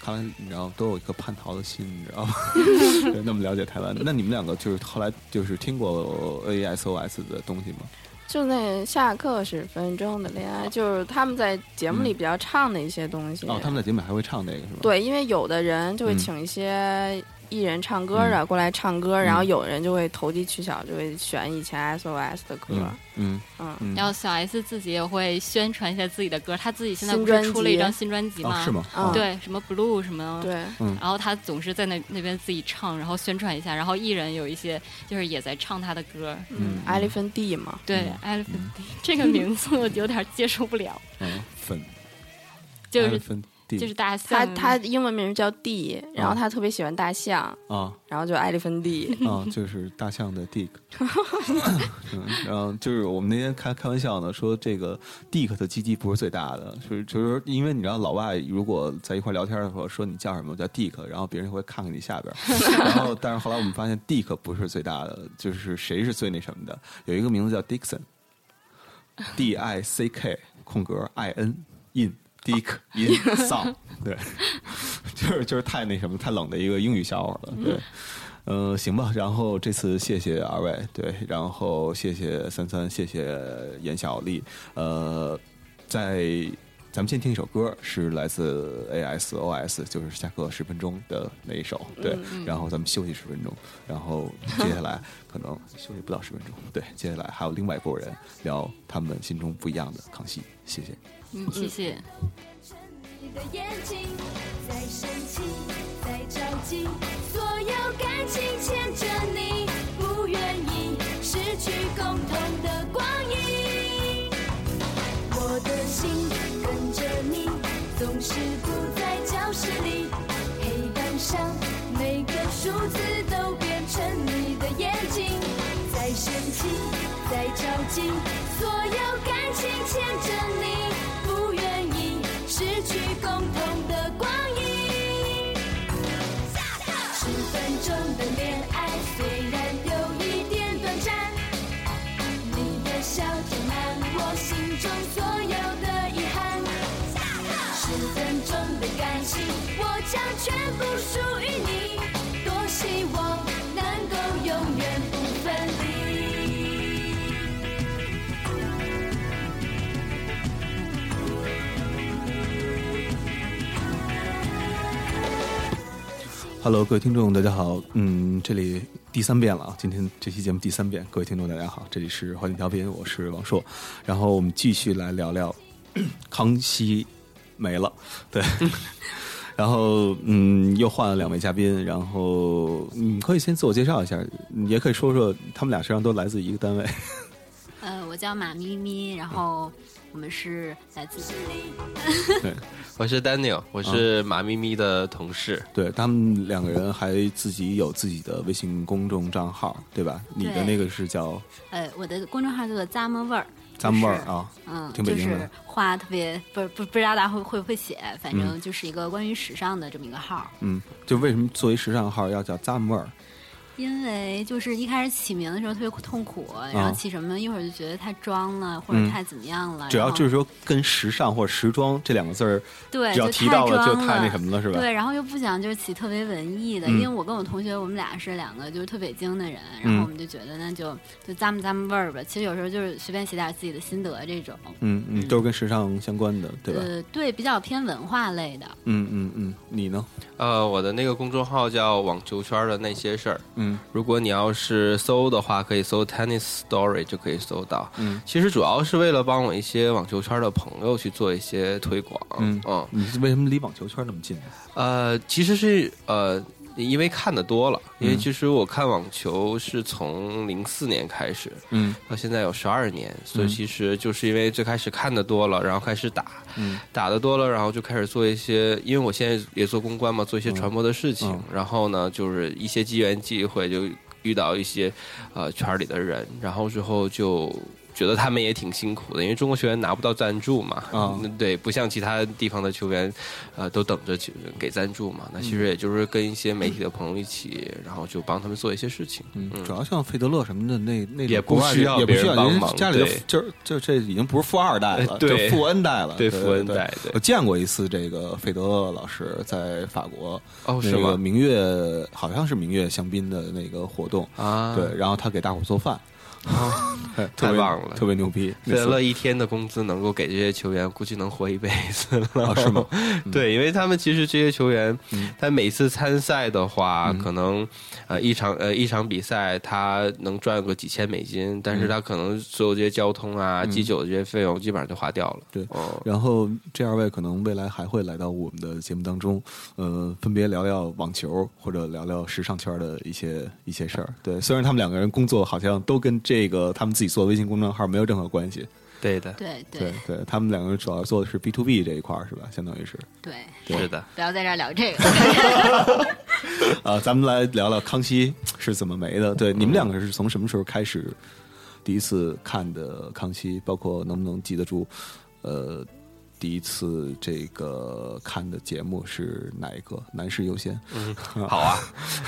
A: 看来，你知道都有一颗叛逃的心，你知道吗？(laughs) 那么了解台湾，那你们两个就是后来就是听过 A S O S 的东西吗？
C: 就那下课十分钟的恋爱，就是他们在节目里比较唱的一些东西。
A: 哦，他们在节目还会唱那个是吧？
C: 对，因为有的人就会请一些。艺人唱歌的过来唱歌，然后有人就会投机取巧，就会选以前 SOS 的歌。
A: 嗯
C: 嗯，
D: 然后小 S 自己也会宣传一下自己的歌，他自己现在不是出了一张新专辑吗？
A: 是吗？
D: 对，什么 Blue 什么？
C: 对。
D: 然后他总是在那那边自己唱，然后宣传一下。然后艺人有一些就是也在唱他的歌。
C: 嗯，Elephant D 嘛。
D: 对，Elephant D 这个名字我有点接受不了。
A: 嗯，粉。
D: 就是。就是大象，
C: 他他英文名叫 D，然后他特别喜欢大象
A: 啊，
C: 然后就艾利芬 D
A: 啊，就是大象的 Dick，(laughs) 然后就是我们那天开开玩笑呢，说这个 Dick 的鸡鸡不是最大的，就是就是因为你知道老外如果在一块聊天的时候说你叫什么叫 Dick，然后别人会看看你下边，(laughs) 然后但是后来我们发现 Dick 不是最大的，就是谁是最那什么的，有一个名字叫 Dickson，D I C K 空格 I N in。Dick in song，对，就是就是太那什么太冷的一个英语笑话了，对，嗯，行吧，然后这次谢谢二位，对，然后谢谢三三，谢谢严小丽，呃，在咱们先听一首歌，是来自 ASOS，就是下课十分钟的那一首，对，然后咱们休息十分钟，然后接下来 (laughs) 可能休息不到十分钟，对，接下来还有另外一拨人聊他们心中不一样的康熙，谢谢。
D: 嗯，谢谢。你的眼睛在生气，在着急，所有感情牵着你，不愿意失去共同的光阴。我的心跟着你，总是不在教室里，黑板上每个数字都变成你的眼睛，在生气，在着急，所有感情牵着你。将全部属于你。多希望能够永远不分离。
A: Hello，各位听众，大家好。嗯，这里第三遍了啊，今天这期节目第三遍。各位听众，大家好，这里是华景调频，我是王硕。然后我们继续来聊聊康熙没了，对。(laughs) 然后嗯，又换了两位嘉宾。然后你可以先自我介绍一下，也可以说说他们俩实际上都来自一个单位。(laughs)
E: 呃，我叫马咪咪，然后。我们是来自，
A: 对，(laughs)
F: 我是 Daniel，我是马咪咪的同事。
A: 对他们两个人还自己有自己的微信公众账号，对吧？你的那个是叫……
E: 呃，我的公众号叫做咂摸味儿，
A: 咂摸味儿啊，
E: 嗯，
A: 挺北京
E: 的，画特别不不不知道大家会会不会写，反正就是一个关于时尚的这么一个号。
A: 嗯，就为什么作为时尚号要叫咂摸味儿？
E: 因为就是一开始起名的时候特别痛苦，然后起什么一会儿就觉得太装了，或者太怎么样了。
A: 主要就是说跟时尚或者时装这两个字儿，
E: 对，
A: 只要提到
E: 了
A: 就太那什么了，是吧？
E: 对，然后又不想就是起特别文艺的，因为我跟我同学我们俩是两个就是特北京的人，然后我们就觉得那就就咂摸咂摸味儿吧。其实有时候就是随便写点自己的心得这种，
A: 嗯嗯，都是跟时尚相关的，对吧？
E: 呃，对，比较偏文化类的。
A: 嗯嗯嗯，你呢？
F: 呃，我的那个公众号叫网球圈的那些事儿。
A: 嗯，
F: 如果你要是搜的话，可以搜 Tennis Story 就可以搜到。
A: 嗯，
F: 其实主要是为了帮我一些网球圈的朋友去做一些推广。
A: 嗯
F: 嗯，
A: 你是为什么离网球圈那么近呢？
F: 呃，其实是呃。因为看的多了，因为其实我看网球是从零四年开始，
A: 嗯，
F: 到现在有十二年，所以其实就是因为最开始看的多了，然后开始打，
A: 嗯，
F: 打的多了，然后就开始做一些，因为我现在也做公关嘛，做一些传播的事情，然后呢，就是一些机缘际会就遇到一些呃圈里的人，然后之后就。觉得他们也挺辛苦的，因为中国球员拿不到赞助嘛，
A: 啊，
F: 对，不像其他地方的球员，呃，都等着给赞助嘛。那其实也就是跟一些媒体的朋友一起，然后就帮他们做一些事情。
A: 嗯，主要像费德勒什么的，那那
F: 也不需要
A: 也不需要
F: 帮忙，
A: 家里就就这已经不是富二代了，(laughs)
F: 对，
A: 富恩代了，
F: 对，富恩代。
A: 我见过一次这个费德勒老师在法国，
F: 哦，
A: 是吗？明月好像是明月香槟的那个活动。
F: 啊，
A: 对，然后他给大伙做饭。
F: 啊，太棒了，
A: 特别牛逼！
F: 费德勒一天的工资能够给这些球员，估计能活一辈子了，
A: 是吗？(laughs)
F: 对，因为他们其实这些球员，他每次参赛的话，可能呃一场呃一场比赛他能赚个几千美金，但是他可能所有这些交通啊、机酒的这些费用基本上就花掉了。
A: 对，然后这二位可能未来还会来到我们的节目当中，呃，分别聊聊网球或者聊聊时尚圈的一些一些事儿。对，虽然他们两个人工作好像都跟。这个他们自己做的微信公众号没有任何关系，
F: 对的，
E: 对
A: 对对，他们两个人主要做的是 B to B 这一块是吧？相当于是，
E: 对，
F: 是的。
E: 不要在这儿聊这个。(laughs)
A: 啊，咱们来聊聊康熙是怎么没的。对，你们两个是从什么时候开始第一次看的康熙？包括能不能记得住？呃。第一次这个看的节目是哪一个？男士优先。
F: 嗯，(laughs) 好啊。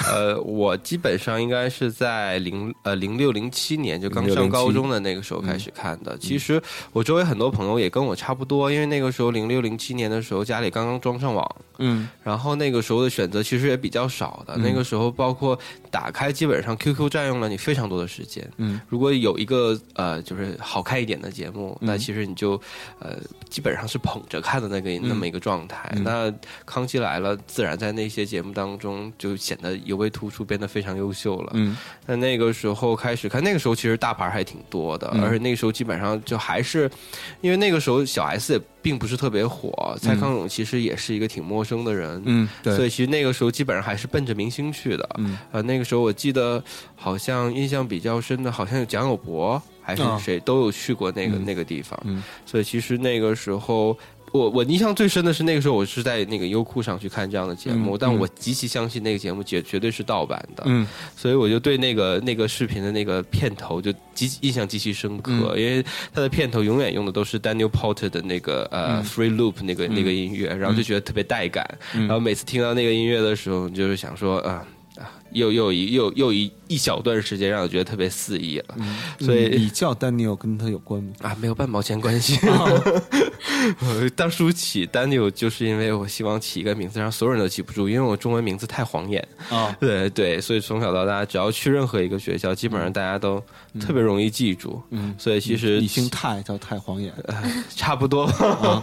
F: 呃，我基本上应该是在零呃零六零七年就刚上高中的那个时候开始看的。其实我周围很多朋友也跟我差不多，因为那个时候零六零七年的时候家里刚刚装上网，
A: 嗯，
F: 然后那个时候的选择其实也比较少的。那个时候包括打开，基本上 QQ 占用了你非常多的时间。
A: 嗯，
F: 如果有一个呃就是好看一点的节目，那其实你就呃基本上是。捧着看的那个那么一个状态，那康熙来了，自然在那些节目当中就显得尤为突出，变得非常优秀了。
A: 嗯，
F: 那那个时候开始看，那个时候其实大牌还挺多的，而且那个时候基本上就还是，因为那个时候小 S 也并不是特别火，蔡康永其实也是一个挺陌生的人。
A: 嗯，对，
F: 所以其实那个时候基本上还是奔着明星去的。
A: 嗯，
F: 呃，那个时候我记得好像印象比较深的，好像有蒋友柏。还是谁都有去过那个那个地方，所以其实那个时候，我我印象最深的是那个时候，我是在那个优酷上去看这样的节目，但我极其相信那个节目绝绝对是盗版的，
A: 嗯，
F: 所以我就对那个那个视频的那个片头就极印象极其深刻，因为它的片头永远用的都是 Daniel Porter 的那个呃 Free Loop 那个那个音乐，然后就觉得特别带感，然后每次听到那个音乐的时候，就是想说啊。又又一又又一一小段时间，让我觉得特别肆意了。所以
A: 你叫丹尼尔跟他有关吗？
F: 啊，没有半毛钱关系。(laughs) 当初起丹尼尔，就是因为我希望起一个名字，让所有人都记不住，因为我中文名字太晃眼
A: 啊。
F: 对对，所以从小到大，只要去任何一个学校，基本上大家都特别容易记住。
A: 嗯，
F: 所以其实
A: 你姓太叫太晃眼，
F: 差不多。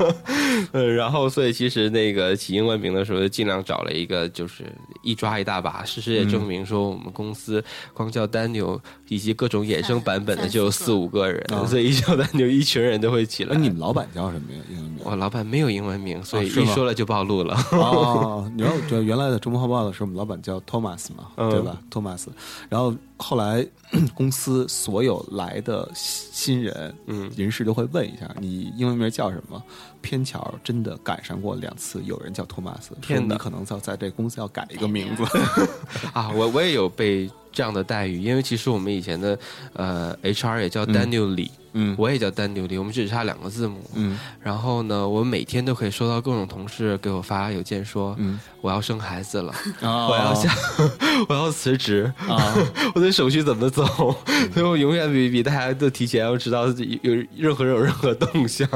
F: (laughs) 呃，然后所以其实那个起英文名的时候，就尽量找了一个就是一抓一大把，事实也证。明说，我们公司光叫丹牛以及各种衍生版本的就有四五个人，所以一叫丹牛，一群人都会起来。
A: 你们老板叫什么呀？英文名？
F: 我老板没有英文名，所以一说了就暴露了。
A: 哦，你说原来的中国画报的时候，我们老板叫 Thomas 嘛，对吧？Thomas，然后。后来，(clears throat) 公司所有来的新人，
F: 嗯，
A: 人事都会问一下你英文名叫什么。偏巧真的赶上过两次，有人叫托马斯，天你可能要在这公司要改一个名字 (laughs)
F: 啊。我我也有被这样的待遇，因为其实我们以前的呃 HR 也叫 Daniel 李。
A: 嗯，
F: 我也叫丹牛里，我们只差两个字母。嗯，然后呢，我每天都可以收到各种同事给我发邮件说，嗯，我要生孩子了，我要想，(laughs) 我要辞职啊，(laughs) 我的手续怎么走？所以我永远比比大家都提前要知道有任何人有任何动向。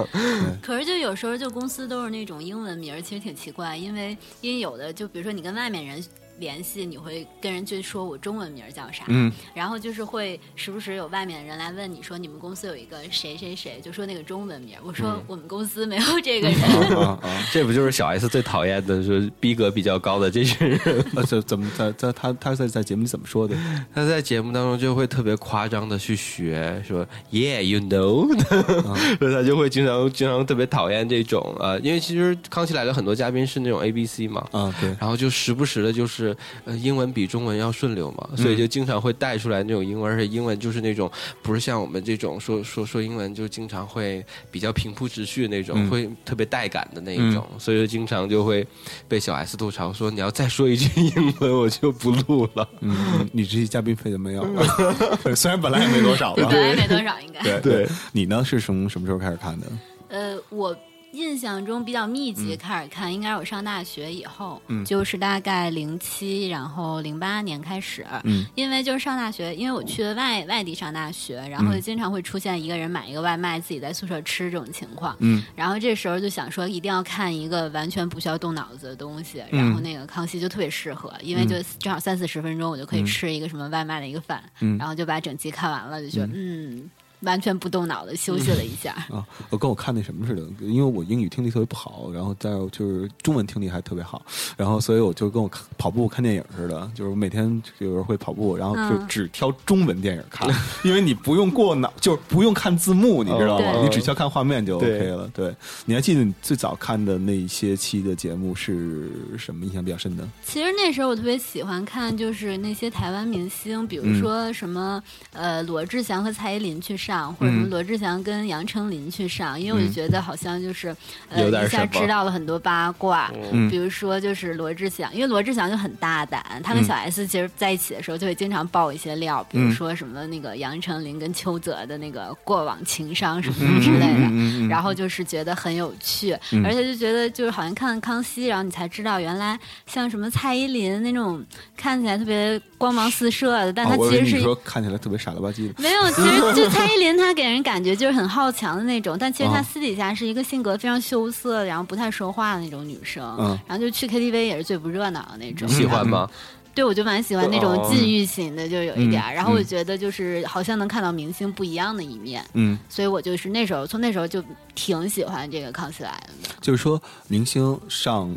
E: 可是就有时候就公司都是那种英文名，其实挺奇怪，因为因为有的就比如说你跟外面人。联系你会跟人去说我中文名叫啥，嗯，然后就是会时不时有外面的人来问你说你们公司有一个谁谁谁，就说那个中文名，我说我们公司没有这个人，(laughs)
F: 这不就是小 S 最讨厌的，说逼格比较高的这群人？(laughs)
A: 怎怎么在在他他在在节目里怎么说的？
F: 他在节目当中就会特别夸张的去学，说 Yeah you know，(laughs) 所以他就会经常经常特别讨厌这种呃，因为其实康熙来了很多嘉宾是那种 A B C 嘛，
A: 啊对，
F: 然后就时不时的就是。是呃，英文比中文要顺溜嘛，所以就经常会带出来那种英文，而且英文就是那种不是像我们这种说说说英文就经常会比较平铺直叙那种，会特别带感的那一种，所以就经常就会被小 S 吐槽说你要再说一句英文，我就不录了。
A: 嗯，你这些嘉宾费都没有了，(laughs) 虽然本来也没多少吧，
E: 本来没多少应该。
A: 对对，你呢是从什么时候开始看的？
E: 呃，我。印象中比较密集开始看，应该是我上大学以后，就是大概零七，然后零八年开始。嗯，因为就是上大学，因为我去的外外地上大学，然后就经常会出现一个人买一个外卖，自己在宿舍吃这种情况。嗯，然后这时候就想说，一定要看一个完全不需要动脑子的东西，然后那个康熙就特别适合，因为就正好三四十分钟，我就可以吃一个什么外卖的一个饭，然后就把整集看完了，就觉得嗯。完全不动脑的休息了一下 (laughs)
A: 啊！我跟我看那什么似的，因为我英语听力特别不好，然后再就是中文听力还特别好，然后所以我就跟我跑步看电影似的，就是我每天有时候会跑步，然后就只挑中文电影看，因为你不用过脑，就不用看字幕，你知道吗？你只需要看画面就 OK 了。对，你还记得你最早看的那些期的节目是什么？印象比较深的？
E: 其实那时候我特别喜欢看，就是那些台湾明星，比如说什么呃罗志祥和蔡依林去上。或者什么罗志祥跟杨丞琳去上，因为我就觉得好像就是呃一下知道了很多八卦，比如说就是罗志祥，因为罗志祥就很大胆，他跟小 S 其实在一起的时候就会经常爆一些料，比如说什么那个杨丞琳跟邱泽的那个过往情商什么什么之类的，然后就是觉得很有趣，而且就觉得就是好像看康熙，然后你才知道原来像什么蔡依林那种看起来特别光芒四射的，但他其实是
A: 说看起来特别傻了吧唧的，
E: 没有，其实就蔡依林。她给人感觉就是很好强的那种，但其实他私底下是一个性格非常羞涩，然后不太说话的那种女生。嗯，然后就去 KTV 也是最不热闹的那种。
F: 喜欢吗？(laughs)
E: 对，我就蛮喜欢那种禁欲型的，就有一点。然后我觉得就是好像能看到明星不一样的一面。嗯，所以我就是那时候从那时候就挺喜欢这个《康熙来了》的。
A: 就是说，明星上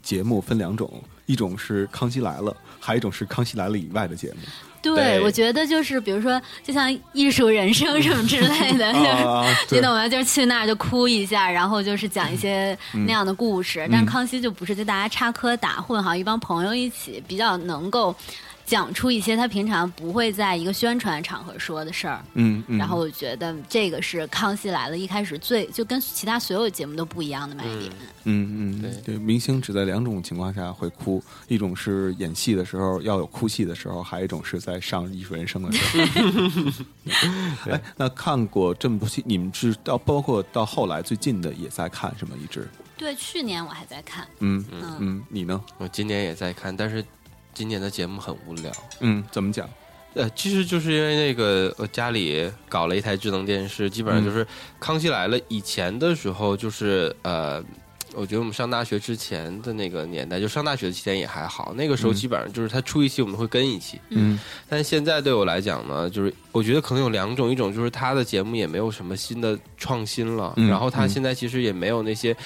A: 节目分两种，一种是《康熙来了》，还有一种是《康熙来了》以外的节目。
E: 对，我觉得就是比如说，就像艺术人生什么之类的，就 (laughs) 是 (laughs) 你懂吗？就是去那儿就哭一下，然后就是讲一些那样的故事。但康熙就不是，就大家插科打诨，好像一帮朋友一起，比较能够。讲出一些他平常不会在一个宣传场合说的事儿，嗯，嗯然后我觉得这个是《康熙来了》一开始最就跟其他所有节目都不一样的卖点。
A: 嗯嗯，对对，明星只在两种情况下会哭，一种是演戏的时候要有哭戏的时候，还有一种是在上《艺术人生》的时候。(laughs) (laughs) 哎，那看过这么多戏，你们是到包括到后来最近的也在看是吗？一直？
E: 对，去年我还在看。
A: 嗯嗯嗯，你呢？
F: 我今年也在看，但是。今年的节目很无聊，
A: 嗯，怎么讲？
F: 呃，其实就是因为那个我家里搞了一台智能电视，基本上就是《康熙来了》以前的时候，就是呃，我觉得我们上大学之前的那个年代，就上大学的期间也还好，那个时候基本上就是他出一期我们会跟一期，嗯，但现在对我来讲呢，就是我觉得可能有两种，一种就是他的节目也没有什么新的创新了，然后他现在其实也没有那些。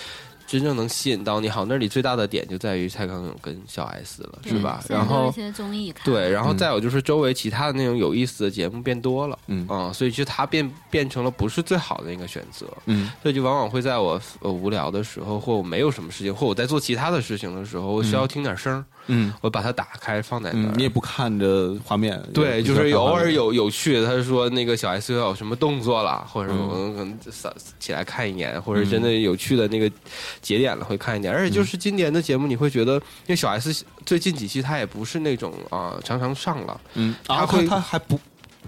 F: 真正能吸引到你好，那里最大的点就在于蔡康永跟小 S 了，是吧？然后
E: 一些综艺看
F: 对，然后再有就是周围其他的那种有意思的节目变多了，嗯啊，所以就他变变成了不是最好的一个选择，嗯，所以就往往会在我呃无聊的时候，或我没有什么事情，或我在做其他的事情的时候，我需要听点声儿。嗯，我把它打开放在那儿，
A: 你也不看着画面，
F: 对，就是偶尔有有趣的，他说那个小 S 有什么动作了，或者我可能起来看一眼，或者真的有趣的那个节点了会看一点，而且就是今年的节目你会觉得，因为小 S 最近几期他也不是那种啊常常上了，
A: 嗯，他会他还不。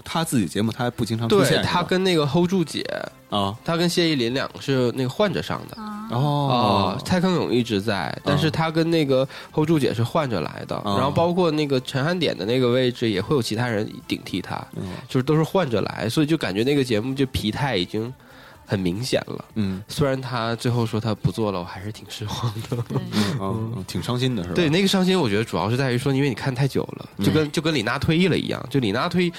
A: 他自己节目他还不经常出现，
F: 他跟那个 hold 住姐
A: 啊，
F: 他跟谢依霖两个是那个换着上的
A: 哦，
F: 蔡康永一直在，但是他跟那个 hold 住姐是换着来的，然后包括那个陈汉典的那个位置也会有其他人顶替他，就是都是换着来，所以就感觉那个节目就疲态已经很明显了。嗯，虽然他最后说他不做了，我还是挺失望的，
A: 嗯，(laughs) 挺伤心的是吧？
F: 对，那个伤心我觉得主要是在于说，因为你看太久了，就跟就跟李娜退役了一样，就李娜退。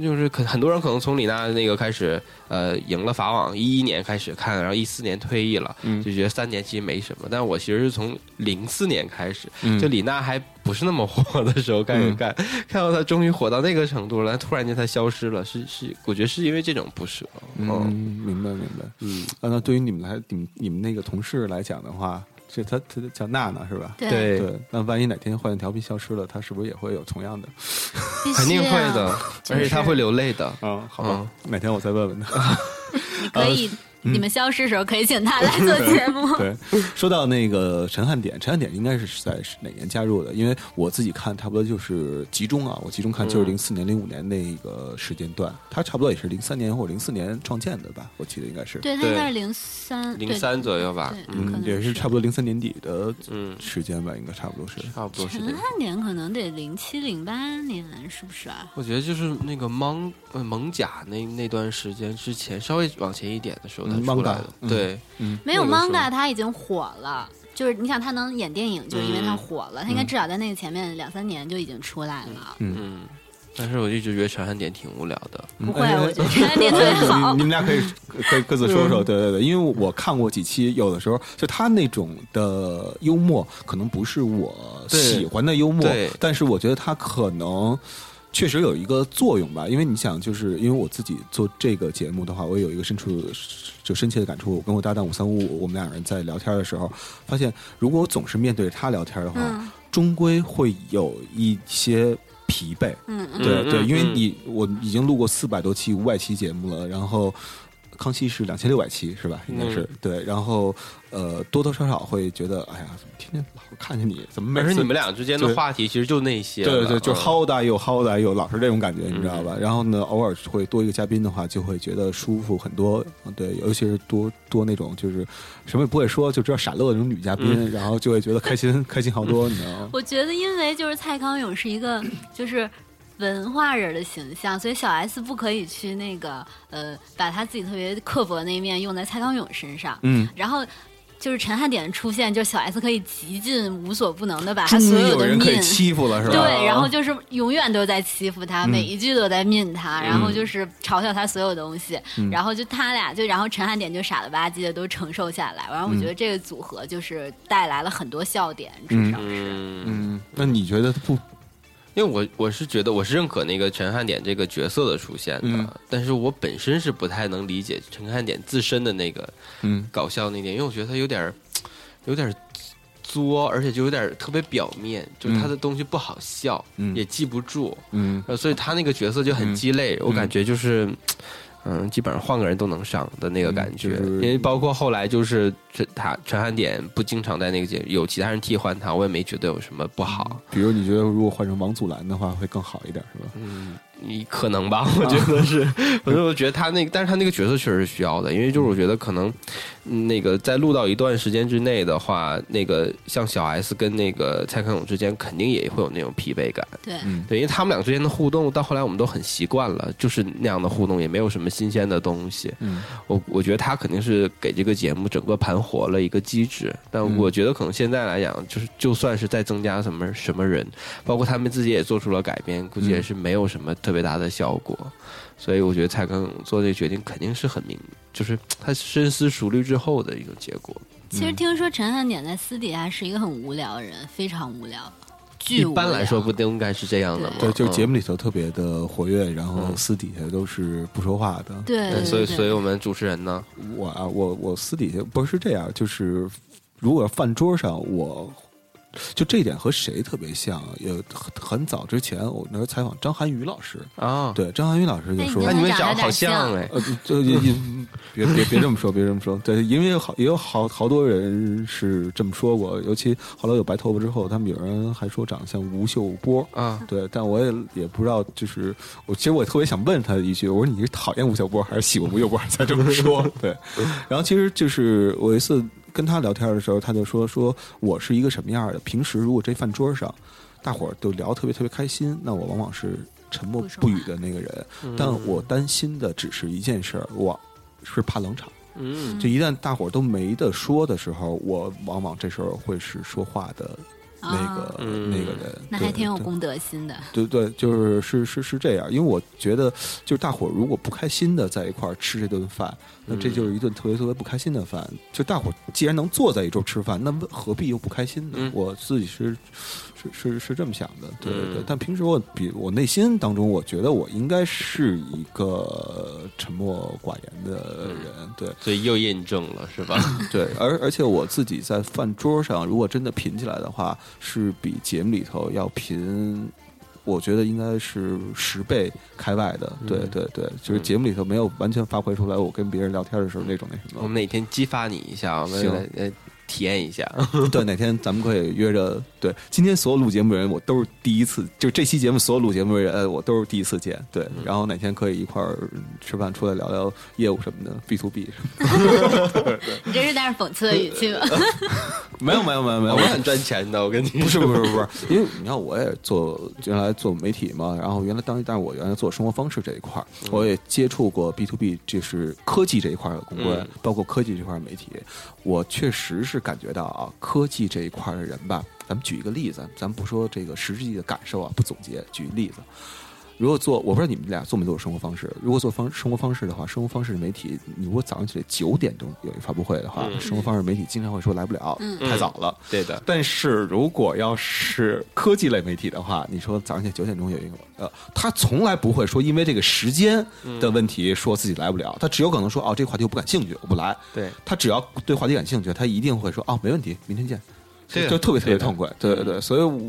F: 就是可很多人可能从李娜那个开始，呃，赢了法网一一年开始看，然后一四年退役了，就觉得三年其实没什么。但我其实是从零四年开始，就李娜还不是那么火的时候开始看，看到她终于火到那个程度了，突然间她消失了，是是，我觉得是因为这种不舍。
A: 嗯，明白明白。嗯，那对于你们来，你们你们那个同事来讲的话。这他他叫娜娜是吧？
D: 对
A: 对。那万一哪天坏蛋调皮消失了，他是不是也会有同样的？
F: 肯定会的，而且他会流泪的。
A: 嗯，好吧，哪天我再问问他。
E: 可以。你们消失时候可以请他来做节目。(laughs)
A: 对，说到那个陈汉典，陈汉典应该是在哪年加入的？因为我自己看差不多就是集中啊，我集中看就是零四年、零五年那个时间段，他差不多也是零三年或者零四年创建的吧？我记得应该是。
E: 对他应该是零三
F: 零三左右吧？
A: 嗯，也是差不多零三年底的嗯时间吧，应该差不多是。
F: 差不多是。陈
E: 汉典可能得零七零八年，是不是啊？
F: 我觉得就是那个蒙蒙甲那那段时间之前，稍微往前一点的时候。
A: 出来
F: 的对，
E: 没有 manga 他已经火了，就是你想他能演电影，就是因为他火了，他应该至少在那个前面两三年就已经出来了。
F: 嗯，但是我一直觉得陈汉典挺无聊的，
E: 不会，我觉得陈汉典特别好。
A: 你们俩可以可以各自说说，对对对，因为我看过几期，有的时候就他那种的幽默，可能不是我喜欢的幽默，但是我觉得他可能。确实有一个作用吧，因为你想，就是因为我自己做这个节目的话，我有一个身处就深切的感触。我跟我搭档五三五五，我们两人在聊天的时候，发现如果我总是面对着他聊天的话，终归会有一些疲惫。
E: 嗯
A: 嗯，对对，因为你我已经录过四百多期、五百期节目了，然后。康熙是两千六百期是吧？应该是对，然后呃多多少少会觉得，哎呀，怎么天天老看见你？怎么？
F: 而且你们俩之间的话题其实就那些，
A: 对对，就好歹又好歹又老是这种感觉，你知道吧？然后呢，偶尔会多一个嘉宾的话，就会觉得舒服很多。对，尤其是多多那种就是什么也不会说，就知道傻乐的那种女嘉宾，然后就会觉得开心开心好多，你知道吗？
E: 我觉得，因为就是蔡康永是一个就是。文化人的形象，所以小 S 不可以去那个呃，把他自己特别刻薄那一面用在蔡康永身上。
A: 嗯，
E: 然后就是陈汉典出现，就小 S 可以极尽无所不能的把他所有的
A: 命欺负了，是吧？
E: 对，然后就是永远都在欺负他，每一句都在命他，然后就是嘲笑他所有东西，然后就他俩就，然后陈汉典就傻了吧唧的都承受下来。然后我觉得这个组合就是带来了很多笑点，至少是。
A: 嗯，那你觉得不？
F: 因为我我是觉得我是认可那个陈汉典这个角色的出现的，但是我本身是不太能理解陈汉典自身的那个嗯。搞笑那点，因为我觉得他有点有点作，而且就有点特别表面，就是他的东西不好笑，也记不住，
A: 嗯，
F: 所以他那个角色就很鸡肋，我感觉就是。嗯，基本上换个人都能上的那个感觉，因为包括后来就是陈他陈汉典不经常在那个节有其他人替换他，我也没觉得有什么不好。
A: 比如你觉得如果换成王祖蓝的话会更好一点，是吧？
F: 嗯。你可能吧，(laughs) 我觉得是，反 (laughs) 正我觉得他那个，但是他那个角色确实是需要的，因为就是我觉得可能，那个在录到一段时间之内的话，那个像小 S 跟那个蔡康永之间肯定也会有那种疲惫感，
E: 对，
F: 对，因为他们俩之间的互动到后来我们都很习惯了，就是那样的互动，也没有什么新鲜的东西。
A: 嗯，
F: 我我觉得他肯定是给这个节目整个盘活了一个机制，但我觉得可能现在来讲，就是就算是再增加什么什么人，包括他们自己也做出了改变，估计也是没有什么特。特别大的效果，所以我觉得蔡康永做这个决定肯定是很明，就是他深思熟虑之后的一个结果。
E: 其实听说陈汉典在私底下是一个很无聊的人，非常无聊。一
F: 般来说不都应该是这样的吗？
A: 对，就节目里头特别的活跃，然后私底下都是不说话的。
E: 对，
F: 所以所以我们主持人呢，
A: 我啊，我我私底下不是这样，就是如果饭桌上我。就这一点和谁特别像？有很很早之前，我那时候采访张涵予老师
F: 啊，
A: 对张涵予老师就说：“
F: 那你们长得好像哎，
A: 呃，就别别别这么说，别这么说。对，因为好也有好好多人是这么说过，尤其后来有白头发之后，他们有人还说长得像吴秀波
F: 啊。
A: 对，但我也也不知道，就是我其实我特别想问他一句，我说你是讨厌吴秀波还是喜欢吴秀波才这么说？(laughs) 对，然后其实就是我一次。跟他聊天的时候，他就说：“说我是一个什么样的？平时如果这饭桌上，大伙儿都聊特别特别开心，那我往往是沉默不语的那个人。但我担心的只是一件事儿，我是怕冷场。
F: 嗯，
A: 就一旦大伙儿都没得说的时候，我往往这时候会是说话的。”那个那个人，
E: 那还挺有公德心的。
A: 对对，就是是是是这样，因为我觉得，就是大伙儿如果不开心的在一块儿吃这顿饭，那这就是一顿特别特别不开心的饭。就大伙儿既然能坐在一桌吃饭，那何必又不开心呢？我自己是。是是是这么想的，对对对。但平时我比我内心当中，我觉得我应该是一个沉默寡言的人，对。
F: 所以又验证了，是吧？(laughs)
A: 对，而而且我自己在饭桌上，如果真的贫起来的话，是比节目里头要频，我觉得应该是十倍开外的。对对对，就是节目里头没有完全发挥出来，我跟别人聊天的时候那种那什么。
F: 我们哪天激发你一下，我们来。体验一下，
A: 对，哪天咱们可以约着。对，今天所有录节目的人，我都是第一次，就这期节目所有录节目的人，我都是第一次见。对，然后哪天可以一块儿吃饭，出来聊聊业务什么的，B to B 什么。(laughs)
E: 你这是带着讽刺的语气吗？(laughs)
A: 没有，没有，没有，没有，
F: 我很赚钱的，我跟你
A: 不是，(laughs) 不是，不是，因为你看，我也做原来做媒体嘛，然后原来当，但是我原来做生活方式这一块儿，我也接触过 B to B，就是科技这一块的公关，包括科技这块媒体，我确实是感觉到啊，科技这一块的人吧。咱们举一个例子，咱们不说这个实际的感受啊，不总结，举例子。如果做，我不知道你们俩做没做生活方式。如果做方生活方式的话，生活方式的媒体，你如果早上起来九点钟有一发布会的话，生活方式媒体经常会说来不了，太早了。
F: 对的。
A: 但是如果要是科技类媒体的话，你说早上起来九点钟有一个，呃，他从来不会说因为这个时间的问题说自己来不了，他只有可能说哦，这个话题我不感兴趣，我不来。
F: 对
A: 他只要对话题感兴趣，他一定会说哦，没问题，明天见。就特别特别痛快，对对对，所以我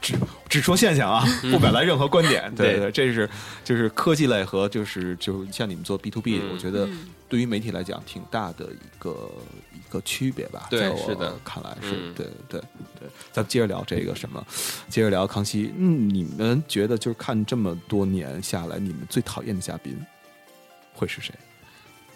A: 只只说现象啊，不表达任何观点。(laughs) 对对，这是就是科技类和就是就像你们做 B to B，我觉得对于媒体来讲挺大的一个一个区别吧。
F: 对，是的，
A: 看来是对对对。咱们接着聊这个什么，接着聊康熙。嗯，你们觉得就是看这么多年下来，你们最讨厌的嘉宾会是谁？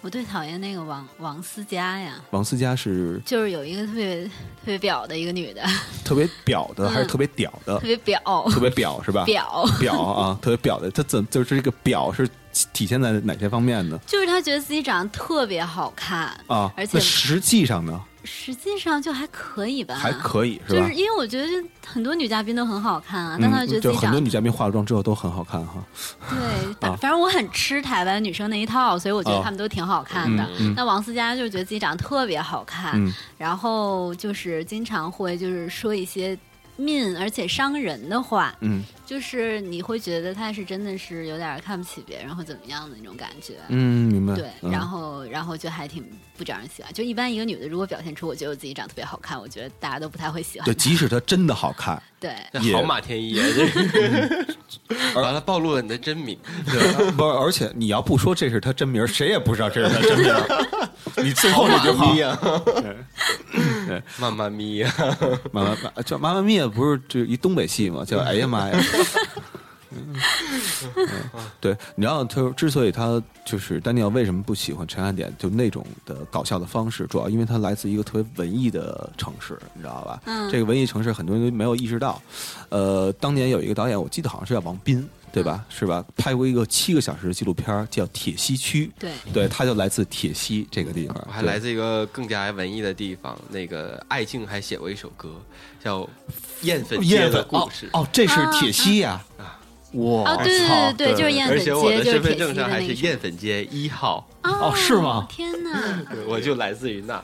E: 我最讨厌那个王王思佳呀！
A: 王思佳是
E: 就是有一个特别特别表的一个女的，(laughs)
A: 特别表的还是特别屌的？
E: 特别表，
A: 特别表是吧？(laughs)
E: 表
A: 表啊，特别表的，她怎就是这个表是体现在哪些方面呢？
E: 就是她觉得自己长得特别好看
A: 啊，
E: 而且
A: 实际上呢？
E: 实际上就还可以吧，
A: 还可以是
E: 吧？就是因为我觉得很多女嘉宾都很好看啊，但她觉得自己
A: 很多女嘉宾化了妆之后都很好看哈。
E: 对，(laughs) 反正我很吃台湾女生那一套，所以我觉得她们都挺好看的。那王思佳就觉得自己长得特别好看，然后就是经常会就是说一些。命，而且伤人的话，
A: 嗯，
E: 就是你会觉得他是真的是有点看不起别人或怎么样的那种感觉，
A: 嗯，明白。
E: 对，然后，然后就还挺不招人喜欢。就一般一个女的如果表现出我觉得我自己长得特别好看，我觉得大家都不太会喜欢。
A: 对，即使她真的好看，
E: 对，
F: 好马天一，啊 (laughs) 完了暴露了你的真名。
A: 不，而且你要不说这是他真名，谁也不知道这是他真名。(laughs) 你最后那句话，(laughs) 对，
F: 妈妈咪呀，
A: 妈妈叫妈妈咪呀，不是就一东北戏嘛？叫 (laughs) 哎呀妈呀！嗯 (laughs) 对，你知道他之所以他就是丹尼尔为什么不喜欢陈汉典，就那种的搞笑的方式，主要因为他来自一个特别文艺的城市，你知道吧？
E: 嗯，
A: 这个文艺城市很多人都没有意识到。呃，当年有一个导演，我记得好像是叫王斌。对吧？是吧？拍过一个七个小时的纪录片，叫《铁西区》。
E: 对，
A: 对，他就来自铁西这个地方，我
F: 还来自一个更加文艺的地方。那个艾静还写过一首歌，叫《艳粉街的故事》。
A: 哦，这是铁西呀！啊，哇！
E: 对对对对，就是艳粉街，
F: 而且我的身份证上还是艳粉街一号。
E: 哦，
A: 是吗？
E: 天哪！(laughs)
F: 我就来自于那。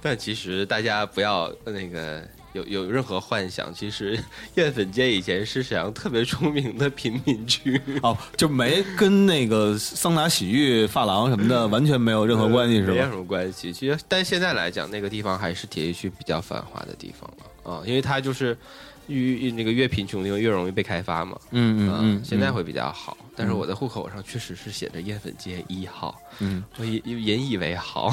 F: 但其实大家不要那个。有有任何幻想，其实艳粉街以前是沈阳特别出名的贫民区
A: 哦，就没跟那个桑拿、洗浴、发廊什么的完全没有任何关系，是吧？
F: 没有什么关系。其实，但现在来讲，那个地方还是铁西区比较繁华的地方了啊，因为它就是越那个越贫穷的地方越容易被开发嘛。
A: 嗯嗯嗯，
F: 现在会比较好，但是我的户口上确实是写着艳粉街一号。嗯，我引引以为豪，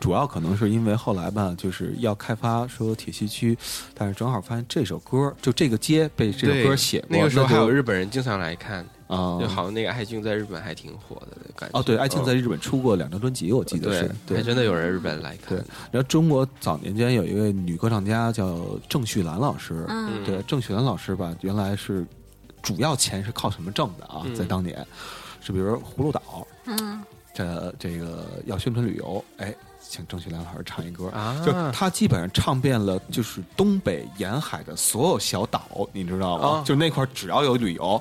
A: 主要可能是因为后来吧，就是要开发说铁西区，但是正好发现这首歌，就这个街被这首歌写过，
F: 那个时候还有日本人经常来看啊，就好像那个爱静在日本还挺火的感觉。
A: 哦，对，爱静在日本出过两张专辑，我记得是，
F: 对，还真的有人日本来看。
A: 然后中国早年间有一位女歌唱家叫郑绪岚老师，嗯，对，郑绪岚老师吧，原来是主要钱是靠什么挣的啊？在当年，是比如葫芦岛，嗯。这这个要宣传旅游，哎，请郑绪良老师唱一歌啊！就他基本上唱遍了，就是东北沿海的所有小岛，你知道吗？就那块只要有旅游，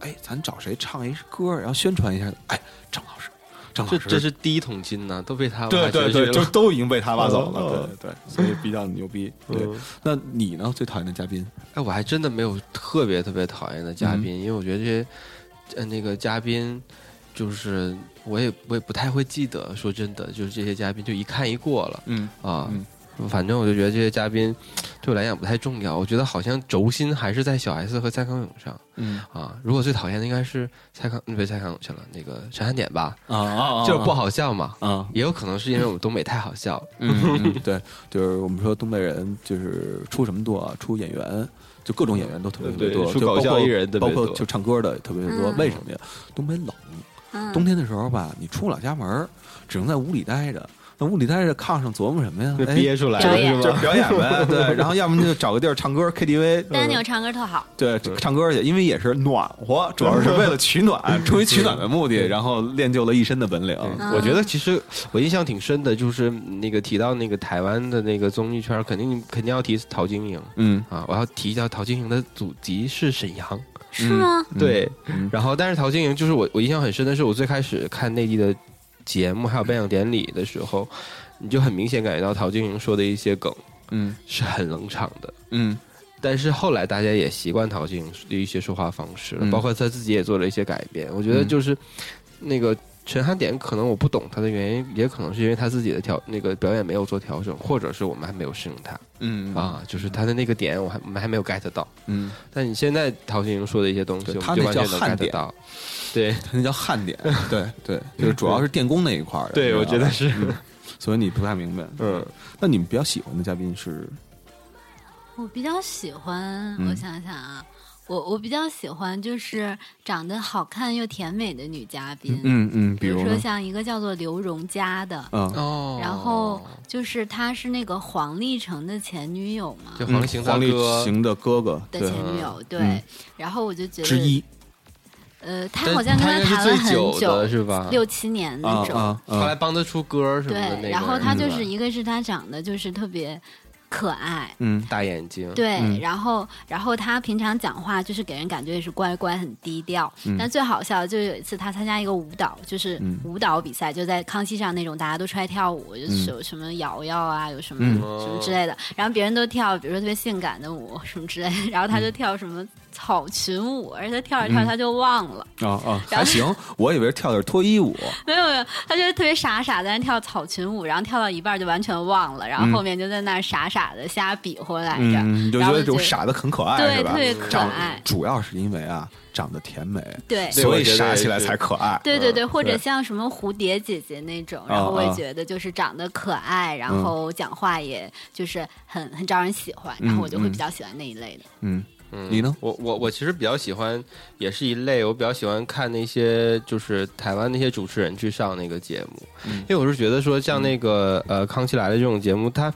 A: 哎，咱找谁唱一歌，然后宣传一下？哎，郑老师，郑老师，
F: 这是第一桶金呢，都被他
A: 对对对，就都已经被他挖走了，对对，所以比较牛逼。对，那你呢？最讨厌的嘉宾？
F: 哎，我还真的没有特别特别讨厌的嘉宾，因为我觉得这些呃那个嘉宾。就是我也我也不太会记得，说真的，就是这些嘉宾就一看一过了，嗯啊，反正我就觉得这些嘉宾 (tsk) 对我来讲不太重要。我觉得好像轴心还是在小 S 和蔡康永上，嗯啊，如果最讨厌的应该是蔡康，不是蔡康永去了，那个陈汉典吧，啊，就是不好笑嘛，啊，也有可能是因为我们东北太好笑，(laughs)
A: 嗯，对，就是我们说东北人就是出什么多，出演员。就各种演员都特别多，
F: 就搞笑艺人，
A: 包括就唱歌的特别多。为什么呀？东北冷，冬天的时候吧，你出不了家门，只能在屋里待着。那屋里待着，炕上琢磨什么呀？
F: 憋出来
A: 就表演呗。对，然后要么就找个地儿唱歌，KTV。
E: 丹尼唱歌特好。
A: 对，唱歌去，因为也是暖和，主要是为了取暖，(laughs) 出于取暖的目的，然后练就了一身的本领。
F: 我觉得其实我印象挺深的，就是那个提到那个台湾的那个综艺圈，肯定肯定要提陶晶莹。嗯啊，我要提一下陶晶莹的祖籍是沈阳，
E: 是吗？
F: 对。然后，但是陶晶莹就是我，我印象很深的是，我最开始看内地的。节目还有颁奖典礼的时候，你就很明显感觉到陶晶莹说的一些梗，嗯，是很冷场的，嗯。但是后来大家也习惯陶晶莹的一些说话方式了，包括他自己也做了一些改变。我觉得就是那个陈汉典，可能我不懂他的原因，也可能是因为他自己的调那个表演没有做调整，或者是我们还没有适应他，嗯啊，就是他的那个点，我还我们还没有 get 到，嗯。但你现在陶晶莹说的一些东西，
A: 他那
F: 叫汉典。对，
A: 那叫焊点，对对，就是主要是电工那一块儿的。
F: 对，我觉得是，
A: 所以你不太明白。嗯，那你们比较喜欢的嘉宾是？
E: 我比较喜欢，我想想啊，我我比较喜欢就是长得好看又甜美的女嘉宾。
A: 嗯嗯，
E: 比如说像一个叫做刘荣佳的，哦，然后就是她是那个黄立成的前女友嘛，
F: 就黄立行
A: 黄立行的哥哥
E: 的前女友，对。然后我就觉得
A: 之一。
E: 呃，他好像跟他谈了很
F: 久，是吧？
E: 六七年那种，
F: 后来帮他出歌什么的。
E: 对，然后他就是一个是他长得就是特别。可爱，
F: 嗯，大眼睛，
E: 对，然后，然后他平常讲话就是给人感觉也是乖乖，很低调。但最好笑的就有一次他参加一个舞蹈，就是舞蹈比赛，就在康熙上那种大家都出来跳舞，就是有什么瑶瑶啊，有什么什么之类的。然后别人都跳，比如说特别性感的舞什么之类的，然后他就跳什么草裙舞，而且他跳着跳他就忘了。啊 (laughs)
A: 啊，还行，我以为跳的是脱衣舞。
E: 没有没有，他就特别傻傻在那跳草裙舞，然后跳到一半就完全忘了，然后后面就在那傻傻。的瞎比划来着，
A: 你就觉得这种傻的很可爱，
E: 对，特别可爱。
A: 主要是因为啊，长得甜美，
E: 对，
A: 所以傻起来才可爱。
E: 对对对，或者像什么蝴蝶姐姐那种，然后我也觉得就是长得可爱，然后讲话也就是很很招人喜欢，然后我就会比较喜欢那一类的。
A: 嗯。你呢？
F: 我我我其实比较喜欢，也是一类。我比较喜欢看那些就是台湾那些主持人去上那个节目，因为我是觉得说像那个呃《康熙来了》这种节目，它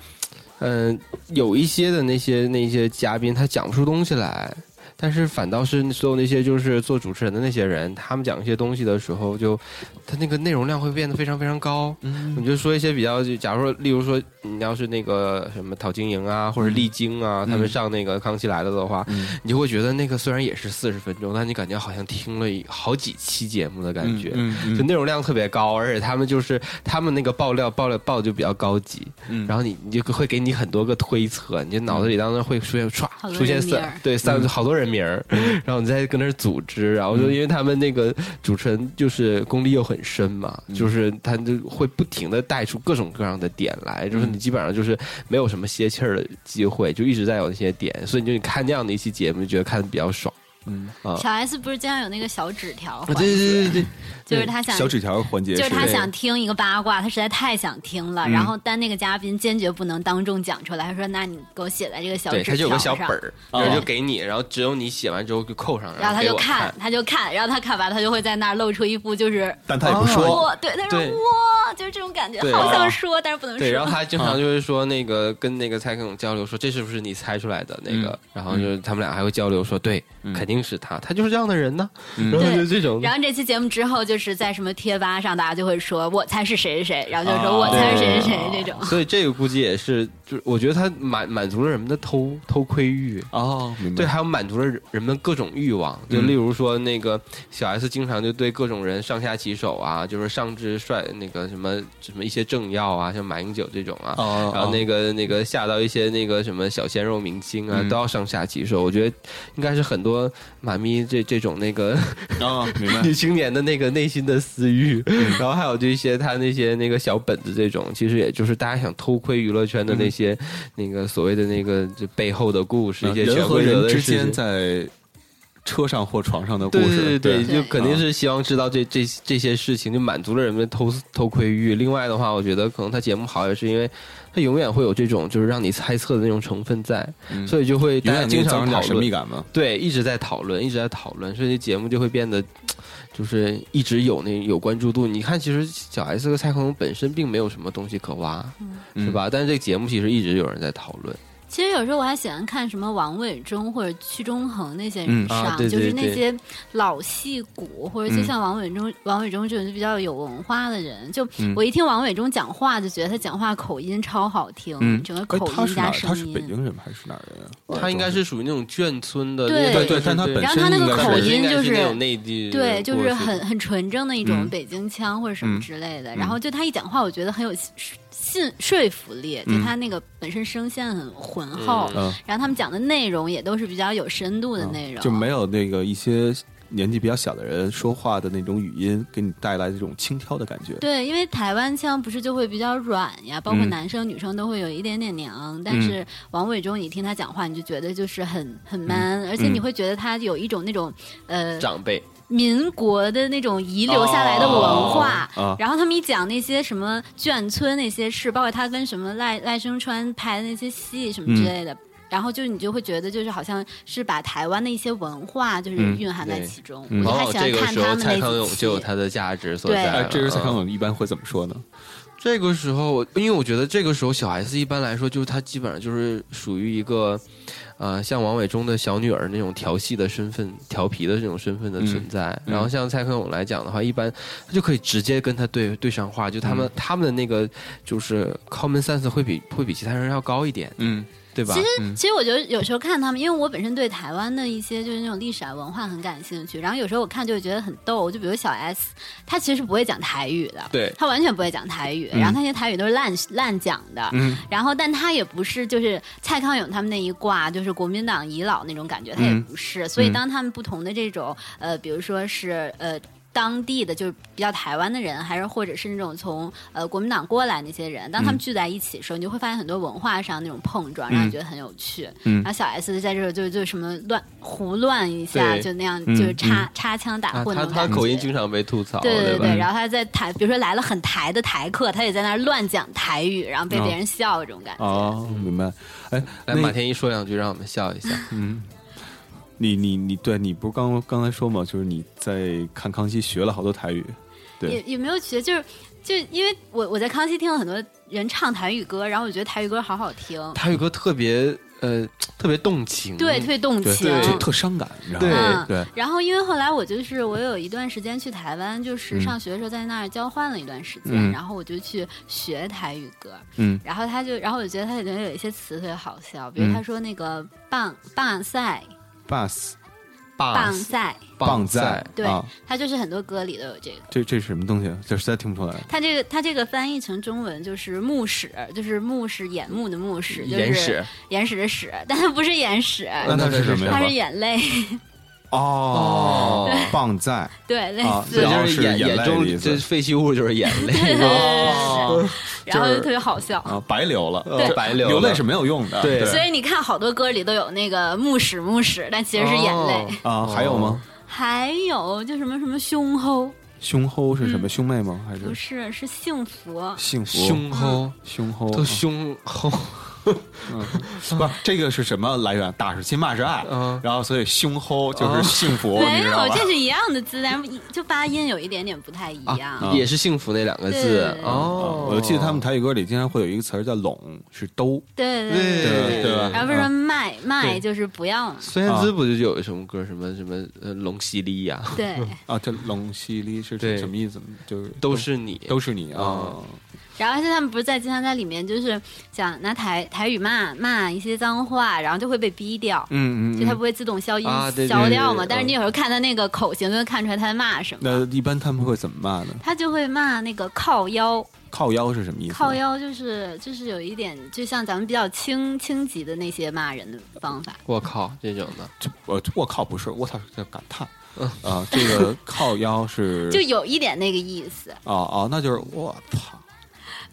F: 嗯有一些的那些那些嘉宾他讲不出东西来，但是反倒是所有那些就是做主持人的那些人，他们讲一些东西的时候，就他那个内容量会变得非常非常高。嗯，你就说一些比较，假如说，例如说，你要是那个什么陶晶莹啊，或者丽晶啊，他们上那个《康熙来了》的话，你就会觉得那个虽然也是四十分钟，但你感觉好像听了好几期节目的感觉，嗯就内容量特别高，而且他们就是他们那个爆料爆料爆的就比较高级，然后你你就会给你很多个推测，你就脑子里当中会出现唰出现三对三好多人。名儿，(laughs) 然后你再跟那儿组织，然后就因为他们那个主持人就是功力又很深嘛，就是他就会不停的带出各种各样的点来，就是你基本上就是没有什么歇气儿的机会，就一直在有那些点，所以你就你看那样的一期节目，就觉得看的比较爽。
E: 嗯。啊，小 S 不是经常有那个小纸条
F: 对对对对对，
E: 就是他想
A: 小纸条环节，
E: 就是他想听一个八卦，他实在太想听了，然后但那个嘉宾坚决不能当众讲出来，他说：“那你给我写在这个小纸条上。”
F: 他就有个小本儿，然后就给你，然后只有你写完之后就扣上，
E: 然后他就
F: 看，
E: 他就看，然后他看完他就会在那儿露出一副就是，
A: 但他也不说，
E: 对，他说哇，就是这种感觉，好想说，但是不能说。
F: 对，然后他经常就是说那个跟那个蔡康永交流，说这是不是你猜出来的那个？然后就他们俩还会交流说，对，肯定是他，他就是。这样的人呢？然后就这种。
E: 然后这期节目之后，就是在什么贴吧上，大家就会说我猜是谁谁谁，然后就说我猜是谁谁谁这种。
F: 所以这个估计也是，就我觉得他满满足了人们的偷偷窥欲。
A: 哦，
F: 对，还有满足了人们各种欲望。就例如说，那个小 S 经常就对各种人上下其手啊，就是上至帅那个什么什么一些政要啊，像马英九这种啊，然后那个那个下到一些那个什么小鲜肉明星啊，都要上下其手。我觉得应该是很多妈咪这。这种那个 (laughs)
A: 啊，
F: 女青年的那个内心的私欲，然后还有这些他那些那个小本子，这种其实也就是大家想偷窥娱乐圈的那些那个所谓的那个这背后的故事，一些
A: 人和人之间在车上或床上的故
F: 事，
E: 对
F: 对，就肯定是希望知道这这这些事情，就满足了人们偷偷窥欲。另外的话，我觉得可能他节目好也是因为。他永远会有这种就是让你猜测的那种成分在，所以就会大家经常讨论
A: 神秘感嘛。
F: 对，一直在讨论，一直在讨论，所以节目就会变得就是一直有那有关注度。你看，其实小 S 和蔡康永本身并没有什么东西可挖，是吧？但是这个节目其实一直有人在讨论。
E: 其实有时候我还喜欢看什么王伟忠或者屈中恒那些人上，就是那些老戏骨，或者就像王伟忠、王伟忠这种就比较有文化的人。就我一听王伟忠讲话，就觉得他讲话口音超好听，整个口音加声音。
A: 他是北京人还是哪儿人？
F: 他应该是属于那种眷村的，
E: 对
A: 对对。但他本身
E: 那个口音就是
F: 那种内地，
E: 对，就是很很纯正的一种北京腔或者什么之类的。然后就他一讲话，我觉得很有。信说服力，就他那个本身声线很浑厚，然后他们讲的内容也都是比较有深度的内容，
A: 就没有那个一些年纪比较小的人说话的那种语音给你带来这种轻佻的感觉。
E: 对，因为台湾腔不是就会比较软呀，包括男生女生都会有一点点娘，但是王伟忠，你听他讲话，你就觉得就是很很 man，而且你会觉得他有一种那种呃
F: 长辈。
E: 民国的那种遗留下来的文化，然后他们一讲那些什么眷村那些事，包括他跟什么赖赖声川拍的那些戏什么之类的，然后就你就会觉得就是好像是把台湾的一些文化就是蕴含在其中。我还喜欢看他们
F: 蔡康永就有他的价值所在。
A: 这时蔡康永一般会怎么说呢？
F: 这个时候，因为我觉得这个时候小 S 一般来说就是她基本上就是属于一个。呃，像王伟忠的小女儿那种调戏的身份、调皮的这种身份的存在，然后像蔡康永来讲的话，一般他就可以直接跟他对对上话，就他们他们的那个就是 common sense 会比会比其他人要高一点。嗯。对吧？
E: 其实，其实我觉得有时候看他们，因为我本身对台湾的一些就是那种历史啊文化很感兴趣，然后有时候我看就会觉得很逗。就比如小 S，他其实不会讲台语的，
F: 对，
E: 他完全不会讲台语，然后他那些台语都是烂烂讲的，然后但他也不是就是蔡康永他们那一挂，就是国民党遗老那种感觉，他也不是。所以当他们不同的这种呃，比如说是呃。当地的就是比较台湾的人，还是或者是那种从呃国民党过来那些人，当他们聚在一起的时候，你就会发现很多文化上那种碰撞，让你觉得很有趣。然后小 S 在这儿就就什么乱胡乱一下，就那样就是插插枪打混。
F: 他他口音经常被吐槽。
E: 对
F: 对
E: 对，然后他在台，比如说来了很台的台客，他也在那儿乱讲台语，然后被别人笑这种感觉。
A: 哦，明白。哎，
F: 来马天一说两句，让我们笑一下。嗯。
A: 你你你，对你不是刚刚才说嘛？就是你在看康熙学了好多台语，对，
E: 也也没有学，就是就因为我我在康熙听了很多人唱台语歌，然后我觉得台语歌好好听，
F: 台语歌特别呃特别动情，
E: 对，特别动情，
A: 就特伤感，你知道吗？对。
E: 然后因为后来我就是我有一段时间去台湾，就是上学的时候在那儿交换了一段时间，然后我就去学台语歌，嗯，然后他就，然后我就觉得他里面有一些词特别好笑，比如他说那个棒棒赛
A: ，bus。
E: 棒赛，
A: 棒赛，
E: 对，它就是很多歌里都有这个。
A: 这这是什么东西？这实在听不出来。
E: 它这个它这个翻译成中文就是“目屎”，就是“目”是眼目的“目屎”，就是眼屎的“屎”，但它不是眼屎，
A: 那它是什么呀？
E: 它是眼泪。
A: 哦，(laughs) 棒在，
E: 对，类似
F: 就是眼眼中这废弃物就是眼泪，
E: 然后就特别好笑。
A: 啊，白流了，
E: 对，
F: 白流
A: 流泪是没有用的，
F: 对，
E: 所以你看好多歌里都有那个目屎目屎，但其实是眼泪。
A: 啊，还有吗？
E: 还有就什么什么胸后，
A: 胸后是什么？兄妹吗？还是？
E: 不是是幸福？
A: 幸福。
F: 胸后。
A: 胸后。
F: 都胸后。
A: 嗯，(laughs) 不，这个是什么来源？打是亲，骂是爱，嗯，然后所以胸吼就是幸福，(laughs)
E: 没有，这是一样的字，但是就发音有一点点不太一样，
F: 也是幸福那两个字。
A: 哦。我记得他们台语歌里经常会有一个词儿叫拢，是兜，
E: 对
A: 对
F: 对
A: 对吧？
E: 然后说卖卖就是不要。
F: 孙燕姿不就有什么歌，什么什么呃龙犀利呀？
E: 对。(laughs)
A: 啊，这龙犀利是什么意思？就是
F: 都是你，
A: 都是你啊。
E: 然后而且他们不是在经常在里面，就是讲拿台台语骂骂一些脏话，然后就会被逼掉。嗯嗯，就他不会自动消音消掉嘛。但是你有时候看他那个口型，就能看出来他在骂什么。
A: 那一般他们会怎么骂呢？
E: 他就会骂那个靠腰。
A: 靠腰是什么意思？
E: 靠腰就是就是有一点，就像咱们比较轻轻级的那些骂人的方法。
F: 我靠，这种的，
A: 就我我靠不是，我操在感叹。啊，这个靠腰是 (laughs)
E: 就有一点那个意思。
A: 哦哦，那就是我操。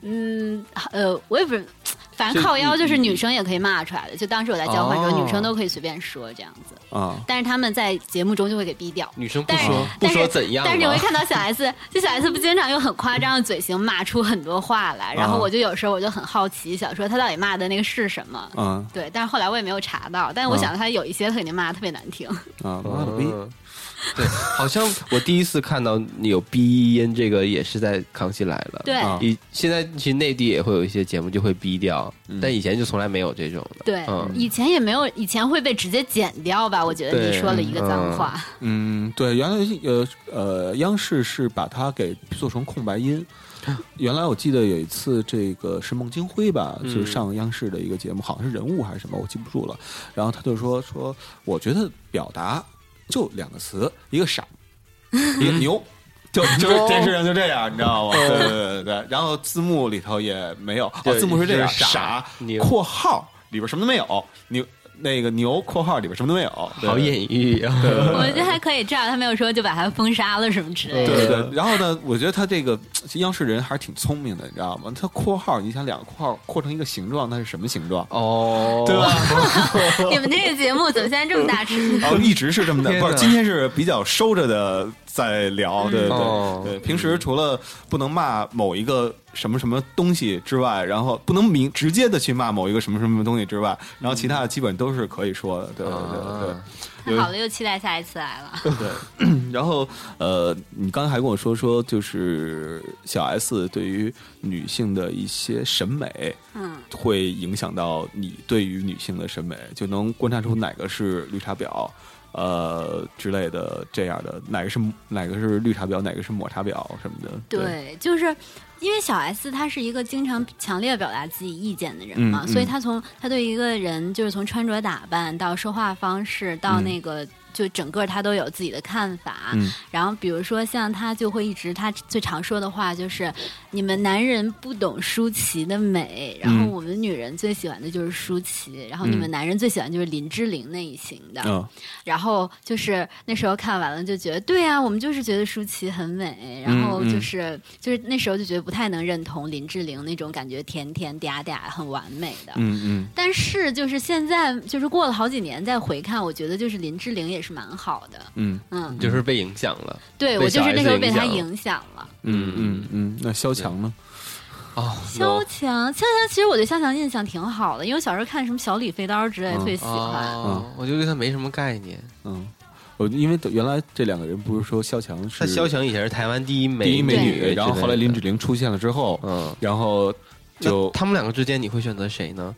E: 嗯，呃，我也不是，(tsk) 反正靠腰就是女生也可以骂出来的。就当时我在交换的时候，女生都可以随便说这样子啊。但是他们在节目中就会给逼掉。
F: 女生不说不说怎样？
E: 但是你会看到小 S，就小 S 不经常用很夸张的嘴型骂出很多话来。然后我就有时候我就很好奇，想说他到底骂的那个是什么？嗯，对。但是后来我也没有查到。但是我想他有一些他肯定骂的特别难听
A: 啊，妈的逼。
F: 对，好像 (laughs) 我第一次看到你有逼音，这个也是在《康熙来了》。
E: 对，
F: 以现在其实内地也会有一些节目就会逼掉，但以前就从来没有这种的。
E: 对，以前也没有，以前会被直接剪掉吧？我觉得你说了一个脏话。
A: 嗯，对，原来呃呃，央视是把它给做成空白音。原来我记得有一次，这个是孟京辉吧，就上央视的一个节目，好像是人物还是什么，我记不住了。然后他就说说，我觉得表达。就两个词，一个傻，(laughs) 一个牛，就就是电视上就这样，你知道吗？对对对对。然后字幕里头也没有，字幕是这样，傻，括号里边什么都没有，牛。那个牛括号里边什么都没有，
F: 好隐喻啊！
E: 我觉得还可以，这样他没有说就把他封杀了什么之类
A: 的。对对。然后呢，我觉得他这个央视人还是挺聪明的，你知道吗？他括号，你想两个括号括成一个形状，那是什么形状？哦，对吧？(laughs)
E: 你们这个节目怎么现在这么大尺？
A: 哦，一直是这么的，不是？今天是比较收着的。在聊，对对对，平时除了不能骂某一个什么什么东西之外，然后不能明直接的去骂某一个什么什么东西之外，然后其他的基本都是可以说的，对对对对。
E: 太好了，又期待下一次来了。
A: 对，(clears throat) 然后呃，你刚才还跟我说说，就是小 S 对于女性的一些审美，嗯，会影响到你对于女性的审美，就能观察出哪个是绿茶婊。呃之类的这样的，哪个是哪个是绿茶婊，哪个是抹茶婊什么的？
E: 对，就是因为小 S 她是一个经常强烈表达自己意见的人嘛，所以她从她对一个人就是从穿着打扮到说话方式到那个。就整个他都有自己的看法，然后比如说像他就会一直他最常说的话就是你们男人不懂舒淇的美，然后我们女人最喜欢的就是舒淇，然后你们男人最喜欢就是林志玲那一型的，然后就是那时候看完了就觉得对啊，我们就是觉得舒淇很美，然后就是就是那时候就觉得不太能认同林志玲那种感觉甜甜嗲嗲很完美的，嗯嗯，但是就是现在就是过了好几年再回看，我觉得就是林志玲也是。是蛮好的，嗯
F: 嗯，就是被影响了。
E: 对我就是那时候被他影响了。
A: 嗯嗯嗯，那萧蔷呢？
F: 哦，
E: 萧蔷，萧蔷，其实我对萧蔷印象挺好的，因为我小时候看什么小李飞刀之类，特别喜欢。
F: 嗯，我就对他没什么概念。
A: 嗯，我因为原来这两个人不是说萧蔷是，
F: 萧蔷以前是台湾第一美
A: 第一美女，然后后来林志玲出现了之后，嗯，然后就
F: 他们两个之间，你会选择谁呢？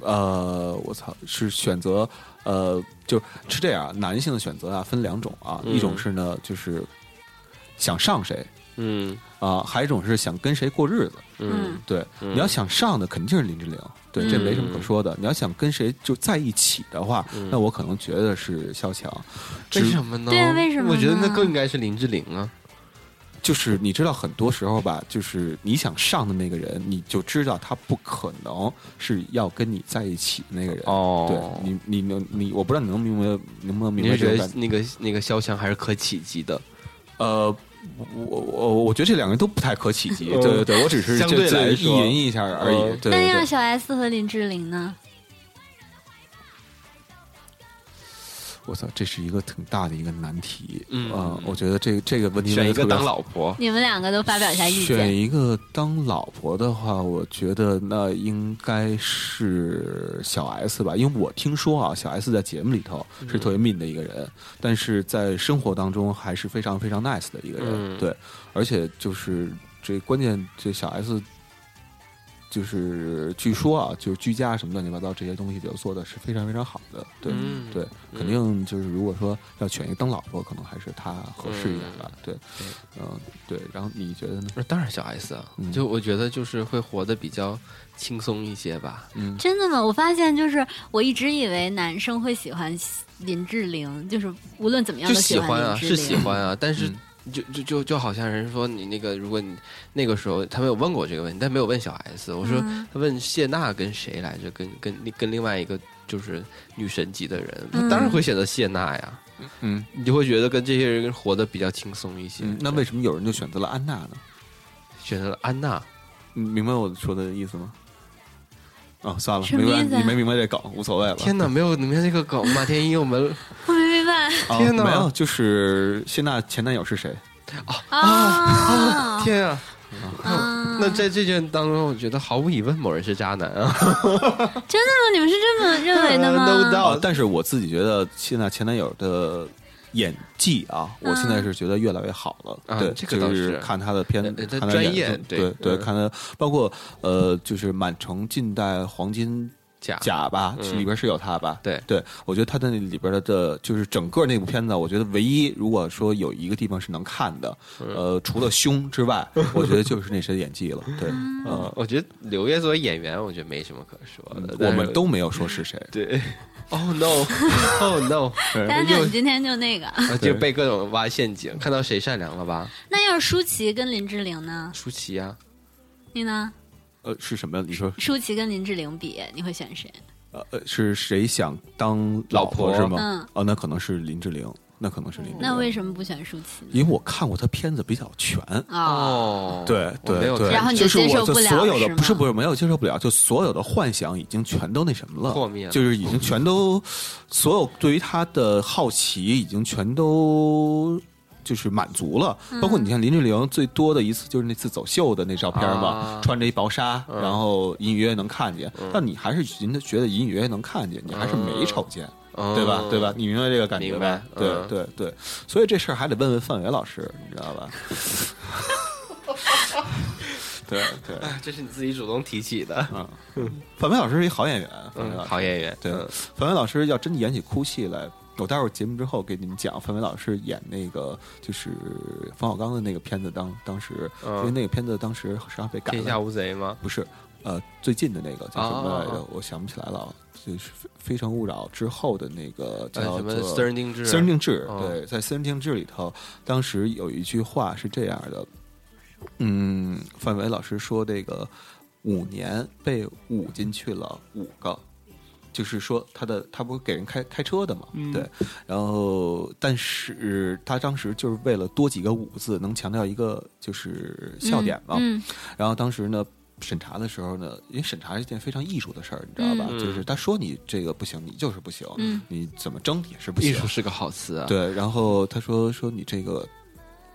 A: 呃，我操，是选择呃，就是这样，男性的选择啊，分两种啊，一种是呢，就是想上谁，
F: 嗯
A: 啊，还有一种是想跟谁过日子，
F: 嗯，
A: 对，你要想上的肯定是林志玲，对，这没什么可说的。你要想跟谁就在一起的话，那我可能觉得是萧蔷，
F: 为什么呢？
E: 对，为什么？
F: 我觉得那更应该是林志玲啊。
A: 就是你知道，很多时候吧，就是你想上的那个人，你就知道他不可能是要跟你在一起的那个人。
F: 哦，
A: 对你，你能你，我不知道你能明白能不能明白？
F: 觉得那个那个肖像还是可企及的。
A: 呃，我我我觉得这两个人都不太可企及。(laughs) 对对对，我只是
F: 相对来
A: 意淫一下而已。那
E: 要小 S 和林志玲呢？
A: 我操，这是一个挺大的一个难题。
F: 嗯，
A: 我觉得这这个问题
F: 选一个当老婆，
E: 你们两个都发表一下意见。
A: 选一个当老婆的话，我觉得那应该是小 S 吧，因为我听说啊，小 S 在节目里头是特别 mean 的一个人，但是在生活当中还是非常非常 nice 的一个人。对，而且就是这关键，这小 S。就是据说啊，就是居家什么乱七八糟这些东西就做的是非常非常好的，对对，肯定就是如果说要选一个当老婆，可能还是他合适一点吧，对，嗯对。然后你觉得呢？
F: 当然小 S 啊，就我觉得就是会活得比较轻松一些吧。
A: 嗯，
E: 真的吗？我发现就是我一直以为男生会喜欢林志玲，就是无论怎么样都
F: 喜
E: 欢
F: 啊，是喜欢啊，但是。就就就就好像人说你那个，如果你那个时候他没有问过这个问题，但没有问小 S。我说他问谢娜跟谁来着？跟跟跟另外一个就是女神级的人，他当然会选择谢娜呀。
A: 嗯，
F: 你就会觉得跟这些人活得比较轻松一些。
A: 那为什么有人就选择了安娜呢？
F: 选择了安娜，
A: 你明白我说的意思吗？哦，算了，没关系，你没明白这梗，无所谓了。
F: 天哪，没有明白这个梗，马天一，我们 (laughs)
E: 我没明白。
F: 天哪，
A: 没有，就是谢娜前男友是谁？
F: 啊啊！天啊！那在这件当中，我觉得毫无疑问，某人是渣男啊！(laughs)
E: 真的吗？你们是这么认为的
F: 吗？(laughs)
A: 但是我自己觉得，现在前男友的。演技啊，我现在是觉得越来越好了。对，
F: 这个
A: 就是看他的片，看他
F: 专业，
A: 对对，看他包括呃，就是满城尽带黄金。
F: 假
A: 假吧，里边是有他吧？
F: 对
A: 对，我觉得他在那里边的的，就是整个那部片子，我觉得唯一如果说有一个地方是能看的，呃，除了胸之外，(laughs) 我觉得就是那谁演技了。对，
F: 呃，我觉得刘烨作为演员，我觉得没什么可说的。
A: 我们都没有说是谁。
F: 对，Oh no，Oh no，
E: 但是 (laughs) 你今天就那个，
F: 就被各种挖陷阱，看到谁善良了吧？
E: 那要是舒淇跟林志玲呢？
F: 舒淇呀，
E: 你呢？
A: 呃，是什么？你说
E: 舒淇跟林志玲比，你会选谁？
A: 呃呃，是谁想当老
F: 婆
A: 是吗？嗯，哦，那可能是林志玲，那可能是林。
E: 那为什么不选舒淇？
A: 因为我看过她片子比较全。
F: 哦，
A: 对对对，
E: 然后
A: 你就
E: 接受不了，
A: 所有的不是不是没有接受不了，就所有的幻想已经全都那什么了，
F: 破灭，
A: 就是已经全都所有对于她的好奇已经全都。就是满足了，包括你像林志玲最多的一次就是那次走秀的那照片嘛，穿着一薄纱，然后隐隐约约能看见，但你还是人家觉得隐隐约约能看见，你还是没瞅见，对吧？对吧？你明白这个感觉
F: 吧？
A: 对对对，所以这事儿还得问问范伟老师，你知道吧？(laughs) 对对，
F: 这是你自己主动提起的。
A: 嗯，范伟老师是一好演员，
F: 好演员。
A: 对，范伟老师要真演起哭戏来。我待会儿节目之后给你们讲范伟老师演那个就是冯小刚的那个片子，当当时因为那个片子当时实际上被改了。
F: 天下无贼吗？
A: 不是，呃，最近的那个叫什么来着？我想不起来了。就是《非诚勿扰》之后的那个叫
F: 什么《私人定制》？
A: 私人定制。对，在《私人定制》里头，当时有一句话是这样的：嗯，范伟老师说，这个五年被捂进去了五个。就是说，他的他不是给人开开车的嘛？对，然后，但是他当时就是为了多几个“五”字，能强调一个就是笑点嘛。然后当时呢，审查的时候呢，因为审查是一件非常艺术的事儿，你知道吧？就是他说你这个不行，你就是不行，你怎么争也是不行。
F: 艺术是个好词啊。
A: 对，然后他说说你这个。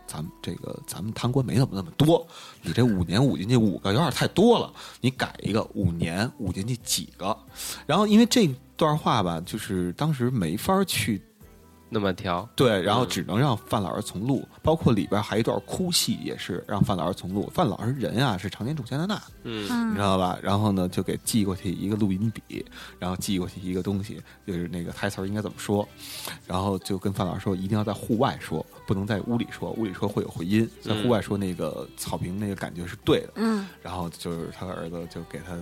A: 咱们这个咱们贪官没怎么那么多，你这五年五进去五个有点太多了，你改一个五年五进去几个。然后因为这段话吧，就是当时没法去
F: 那么调，
A: 对，然后只能让范老师重录，包括里边还一段哭戏，也是让范老师重录。范老师人啊是常年住加拿大，
F: 嗯，
A: 你知道吧？然后呢，就给寄过去一个录音笔，然后寄过去一个东西，就是那个台词应该怎么说，然后就跟范老师说，一定要在户外说，不能在屋里说，屋里说会有回音，在户外说那个草坪那个感觉是对的。
E: 嗯，
A: 然后就是他的儿子就给他，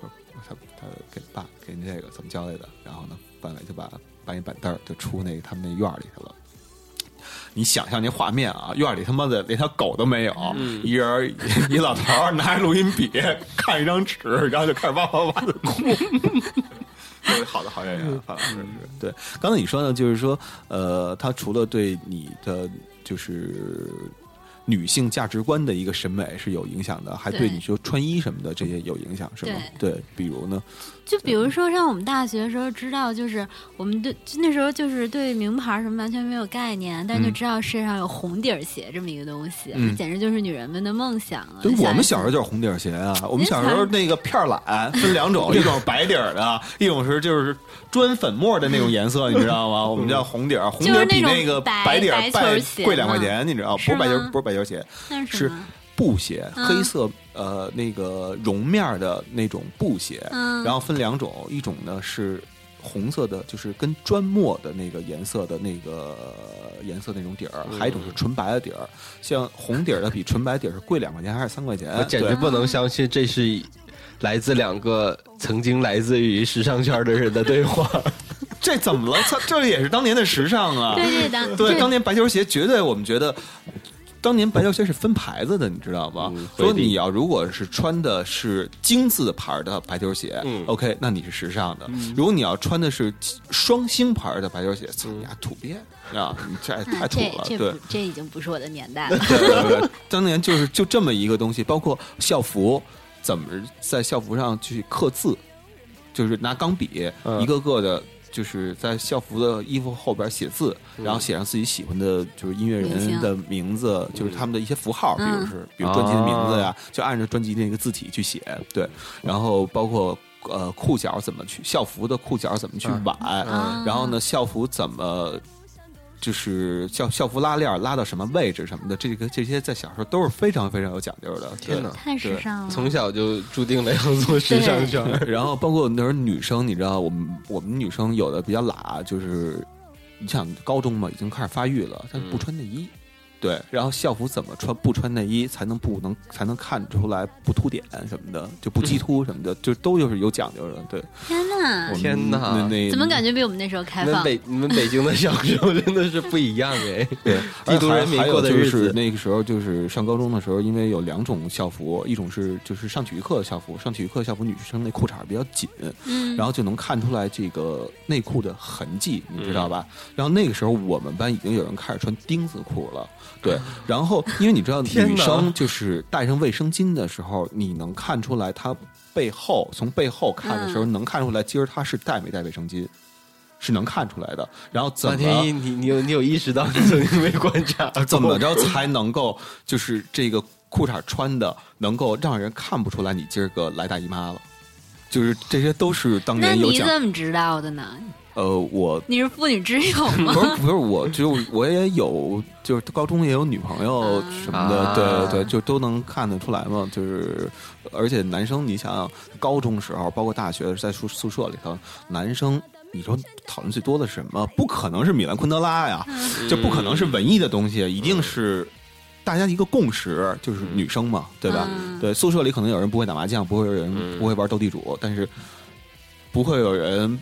A: 不是他他给爸给这个怎么交代的？然后呢，范伟就把。搬一板凳就出那个他们那院里去了。你想象那画面啊，院里他妈的连条狗都没有，一人一老头拿着录音笔看一张纸，然后就开始哇哇哇的哭。(laughs) 好的好演员，范老师是对。刚才你说呢，就是说，呃，他除了对你的就是女性价值观的一个审美是有影响的，还对你说穿衣什么的这些有影响，是吗？对，比如呢？
E: 就比如说，像我们大学的时候知道，就是我们对那时候就是对名牌什么完全没有概念，但就知道世界上有红底儿鞋这么一个东西，这简直就是女人们的梦想啊！
A: 对，我们小时候就是红底儿鞋啊，我们小时候那个片儿懒分两种，(laughs) 一种白底儿的，一种是就是砖粉末的那种颜色，你知道吗？我们叫红底儿，红底儿比那个白底儿贵两块钱，你知道？不是白球，不是白球鞋，是。布鞋，黑色呃那个绒面的那种布鞋，然后分两种，一种呢是红色的，就是跟砖墨的那个颜色的那个颜色那种底儿，还有一种是纯白的底儿。像红底儿的比纯白底儿是贵两块钱还是三块钱？
F: 我简直不能相信这是来自两个曾经来自于时尚圈的人的对话。(laughs)
A: 这怎么了？这也是当年的时尚啊！
E: 对对当
A: 对当年白球鞋绝对我们觉得。当年白胶鞋是分牌子的，你知道吗？说你要如果是穿的是金字牌的白球鞋，OK，那你是时尚的；如果你要穿的是双星牌的白球鞋，操你丫土鳖啊！(laughs) 你这太土了，对，
E: 这已经不是我的年代了。
A: 当年就是就这么一个东西，包括校服，怎么在校服上去刻字，就是拿钢笔一个个的。就是在校服的衣服后边写字，然后写上自己喜欢的，就是音乐人的名字，就是他们的一些符号，比如是，比如专辑的名字呀，就按照专辑那个字体去写。对，然后包括呃裤脚怎么去，校服的裤脚怎么去挽，然后呢校服怎么。就是校校服拉链拉到什么位置什么的，这个这些在小时候都是非常非常有讲究的。
F: 天哪，
E: 太时尚了！
F: 从小就注定了要做时尚圈。
A: 然后包括那时候女生，你知道，我们我们女生有的比较懒，就是你想高中嘛，已经开始发育了，但不穿内衣。对，然后校服怎么穿？不穿内衣才能不能才能看出来不凸点什么的，就不激凸什么的，就都就是有讲究的。对，
E: 天哪，
F: 天哪，
E: 怎么感觉比我们那时候开放？
F: 北你们北京的小时候真的是不一样哎。(laughs) (laughs)
A: 对，
F: 帝都人民过的
A: 日子。那个时候就是上高中的时候，因为有两种校服，一种是就是上体育课的校服，上体育课校服女生那裤衩比较紧，嗯，然后就能看出来这个内裤的痕迹，你知道吧？然后那个时候我们班已经有人开始穿钉子裤了。对，(laughs) 然后因为你知道，女生就是带上卫生巾的时候，你能看出来她背后从背后看的时候，能看出来今儿她是带没带卫生巾，是能看出来的。然后怎么
F: 你你有你有意识到你曾经没观察，(laughs)
A: 怎么着才能够就是这个裤衩穿的能够让人看不出来你今儿个来大姨妈了？就是这些都是当年有讲。
E: 那你怎么知道的呢？
A: 呃，我
E: 你是妇女之友吗？
A: 不是，不是，我就我也有，就是高中也有女朋友什么的，对对，就都能看得出来嘛。就是，而且男生，你想想，高中时候，包括大学，在宿宿舍里头，男生，你说讨论最多的是什么？不可能是米兰昆德拉呀，就不可能是文艺的东西，一定是大家一个共识，就是女生嘛，对吧？对，宿舍里可能有人不会打麻将，不会有人不会玩斗地主，但是不会有人。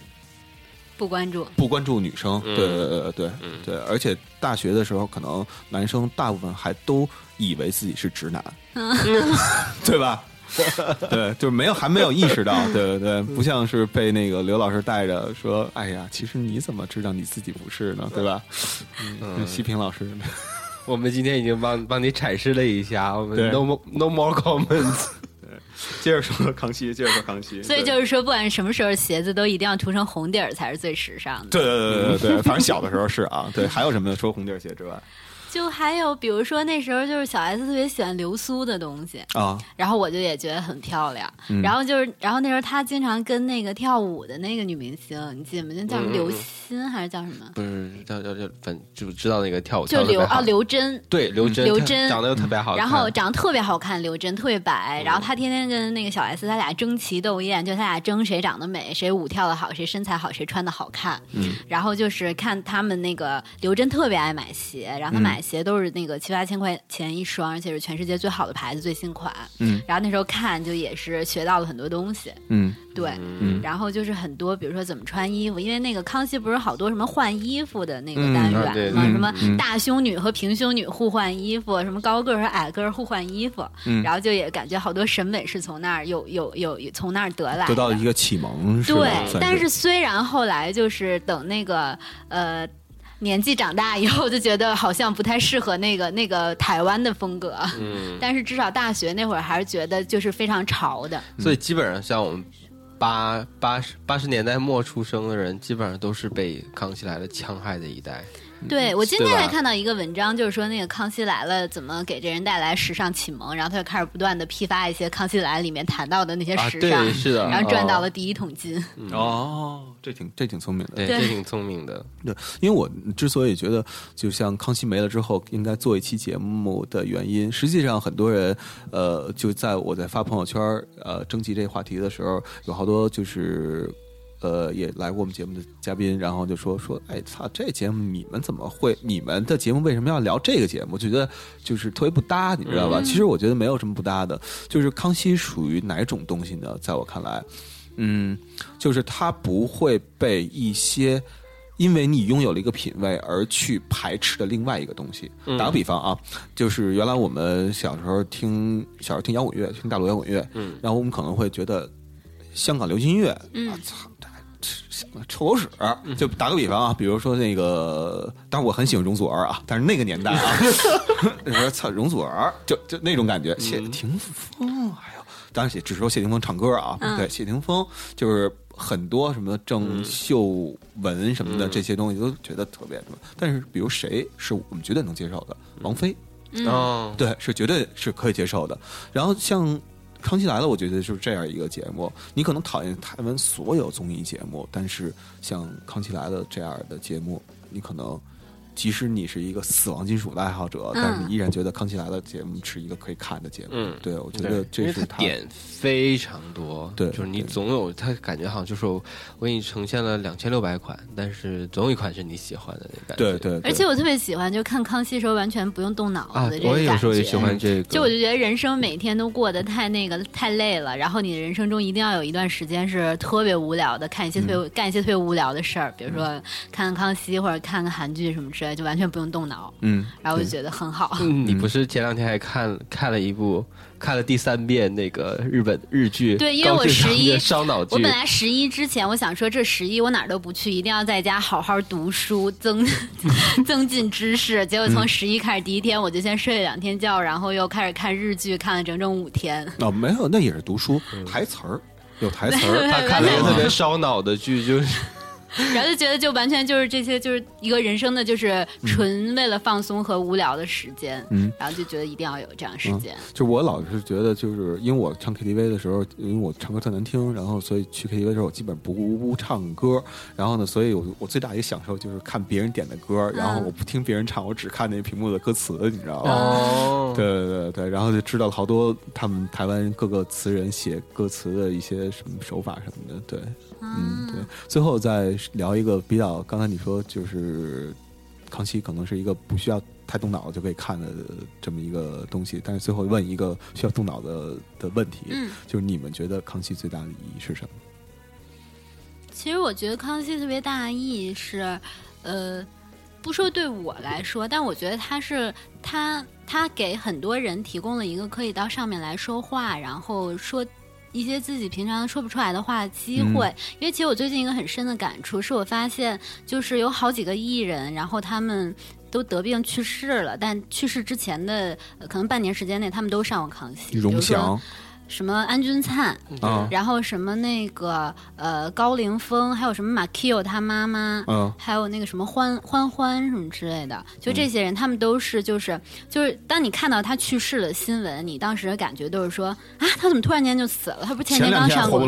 E: 不关注，
A: 不关注女生，对对对对对，而且大学的时候，可能男生大部分还都以为自己是直男，(laughs) 对吧？(laughs) 对，就是没有还没有意识到，对对对，不像是被那个刘老师带着说，哎呀，其实你怎么知道你自己不是呢？对吧？嗯，西平老师，(laughs)
F: 我们今天已经帮帮你阐释了一下，我们 no more no more comments。(laughs)
A: 接着说康熙，接着说康熙。(laughs)
E: 所以就是说，不管什么时候鞋子都一定要涂成红底儿才是最时尚的。
A: 对对对对对，反正小的时候是啊。对，还有什么？除了红底儿鞋之外，
E: 就还有比如说那时候就是小 S 特别喜欢流苏的东西。
A: 啊，
E: 然后我就也觉得很漂亮。然后就是，然后那时候她经常跟那个跳舞的那个女明星，你记得吗？那叫什么刘欣还是叫什么？
F: 不是叫叫叫，反就知道那个跳舞
E: 就刘啊刘真，
F: 对刘真
E: 刘真。
F: 长得又特别好，
E: 然后长得特别好看，刘真特别白。然后她天天跟那个小 S 他俩争奇斗艳，就他俩争谁长得美，谁舞跳的好，谁身材好，谁穿的好看。
F: 嗯，
E: 然后就是看他们那个刘真特别爱买鞋，然后他买鞋都是那个七八千块钱一双，而且是全世界最好的牌子、最新款。
A: 嗯，
E: 然后那时候看就也是学到了很多东西。
A: 嗯，
E: 对，嗯，然后就是很多，比如说怎么穿衣服，因为那个康熙不是好多什么换衣服的那个单元吗？什么大胸女和平胸女互换衣服，什么高个和矮个互换衣服，嗯然后就也感觉好多审美是从那儿有有有从那儿得来，
A: 得到一个启蒙。
E: 对，但
A: 是
E: 虽然后来就是等那个呃。年纪长大以后就觉得好像不太适合那个那个台湾的风格，嗯，但是至少大学那会儿还是觉得就是非常潮的。
F: 所以基本上像我们八八十八十年代末出生的人，基本上都是被康熙来了戕害的一代。
E: 对，我今天还看到一个文章，就是说那个《康熙来了》怎么给这人带来时尚启蒙，然后他就开始不断的批发一些《康熙来了》里面谈到的那些时
F: 尚，是的，
E: 然后赚到了第一桶金。
A: 哦，这挺这挺聪明的，
F: 对，这挺聪明的。
A: 对，因为我之所以觉得，就像康熙没了之后应该做一期节目的原因，实际上很多人，呃，就在我在发朋友圈呃征集这个话题的时候，有好多就是。呃，也来过我们节目的嘉宾，然后就说说，哎，操，这节目你们怎么会？你们的节目为什么要聊这个节目？就觉得就是特别不搭，你知道吧？其实我觉得没有什么不搭的，就是康熙属于哪种东西呢？在我看来，嗯，就是他不会被一些因为你拥有了一个品味而去排斥的另外一个东西。打个比方啊，就是原来我们小时候听小时候听摇滚乐，听大陆摇滚乐，嗯，然后我们可能会觉得香港流行音乐，嗯，操。臭狗屎！就打个比方啊，比如说那个，当然我很喜欢容祖儿啊，但是那个年代啊，(laughs) 容祖儿，就就那种感觉。谢霆锋，哎呦，当然只说谢霆锋唱歌啊，对，谢霆锋就是很多什么郑秀文什么的这些东西都觉得特别什么。但是比如谁是我们绝对能接受的？王菲，
F: 哦，
A: 对，是绝对是可以接受的。然后像。康熙来了，我觉得就是这样一个节目。你可能讨厌台湾所有综艺节目，但是像康熙来了这样的节目，你可能。即使你是一个死亡金属的爱好者，但是你依然觉得《康熙来了》节目是一个可以看的节目。嗯，对，我觉得这是
F: 他点非常多。
A: 对，
F: 就是你总有他感觉好像就是我给你呈现了两千六百款，但是总有一款是你喜欢的那感
A: 觉。对对。
E: 而且我特别喜欢，就看康熙时候完全不用动脑子的这个
F: 感觉。我有时候也喜欢这个。
E: 就我就觉得人生每天都过得太那个太累了，然后你的人生中一定要有一段时间是特别无聊的，看一些特别干一些特别无聊的事儿，比如说看看康熙或者看看韩剧什么之类，就完全不用动。脑，
A: 嗯，
E: 然后我就觉得很好。(laughs)
F: 你不是前两天还看看了一部，看了第三遍那个日本日剧？
E: 对，因为我十一
F: 烧脑剧。
E: 我本来十一之前我想说，这十一我哪儿都不去，一定要在家好好读书，增 (laughs) 增进知识。结果从十一开始第一天，我就先睡了两天觉，然后又开始看日剧，看了整整五天。
A: 哦，没有，那也是读书，台词儿有台词儿，
F: 他看了一个特别烧脑的剧，就是。
E: 然后就觉得就完全就是这些就是一个人生的就是纯为了放松和无聊的时间，嗯，然后就觉得一定要有这样时间。
A: 就我老是觉得，就是因为我唱 KTV 的时候，因为我唱歌特难听，然后所以去 KTV 的时候，我基本不不唱歌。然后呢，所以我我最大一个享受就是看别人点的歌，然后我不听别人唱，我只看那屏幕的歌词，你知道吗？哦，(laughs) 对对对对，然后就知道了好多他们台湾各个词人写歌词的一些什么手法什么的，对。嗯，对。最后再聊一个比较，刚才你说就是康熙可能是一个不需要太动脑就可以看的这么一个东西，但是最后问一个需要动脑的的问题，嗯，就是你们觉得康熙最大的意义是什么？
E: 其实我觉得康熙特别大的意义是，呃，不说对我来说，但我觉得他是他他给很多人提供了一个可以到上面来说话，然后说。一些自己平常说不出来的话的机会，因为其实我最近一个很深的感触是我发现，就是有好几个艺人，然后他们都得病去世了，但去世之前的可能半年时间内，他们都上过康熙。
A: 荣祥，
E: 什么安钧璨，然后什么那个呃高凌风，还有什么马 Q 他妈妈，嗯，还有那个什么欢欢欢什么之类的，就这些人，他们都是就是就是当你看到他去世的新闻，你当时的感觉都是说啊，他怎么突然间就死了？他不是前
A: 天
E: 刚上过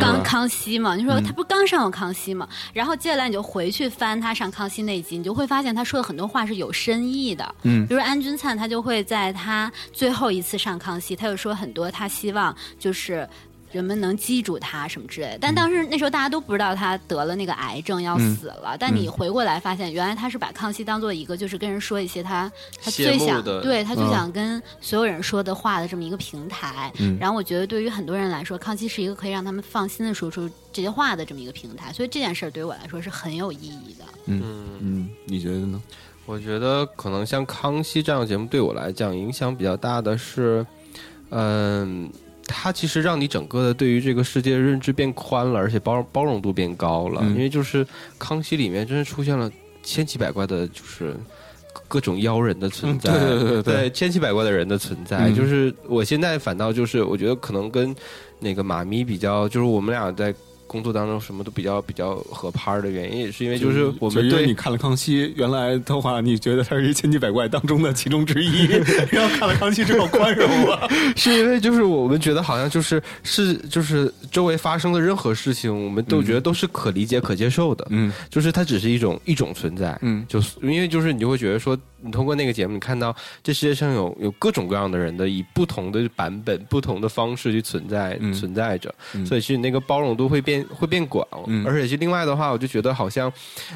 A: 刚
E: 康熙嘛？你说他不刚上过康熙嘛？然后接下来你就回去翻他上康熙那集，你就会发现他说的很多话是有深意的，嗯，比如安钧璨，他就会在他最后一次上康熙，他就说很多他希望。就是人们能记住他什么之类的，但当时那时候大家都不知道他得了那个癌症要死了。但你回过来发现，原来他是把康熙当做一个，就是跟人说一些他他最想对他最想跟所有人说的话的这么一个平台。然后我觉得对于很多人来说，康熙是一个可以让他们放心的说出这些话的这么一个平台。所以这件事儿对于我来说是很有意义的。
A: 嗯嗯，你觉得呢？
F: 我觉得可能像康熙这样的节目对我来讲影响比较大的是，嗯。它其实让你整个的对于这个世界的认知变宽了，而且包包容度变高了。因为就是康熙里面真是出现了千奇百怪的，就是各种妖人的存在，
A: 对对对，
F: 千奇百怪的人的存在。就是我现在反倒就是我觉得可能跟那个马咪比较，就是我们俩在。工作当中什么都比较比较合拍的原因，也是因为就是我们对
A: 你看了康熙，原来的话你觉得他是一千奇百怪当中的其中之一，(laughs) 然后看了康熙之后宽容了，(laughs)
F: 是因为就是我们觉得好像就是是就是周围发生的任何事情，我们都觉得都是可理解可接受的，嗯，就是它只是一种一种存在，嗯，就是因为就是你就会觉得说。你通过那个节目，你看到这世界上有有各种各样的人的以不同的版本、不同的方式去存在存在着，所以其实那个包容度会变会变广，而且是另外的话，我就觉得好像，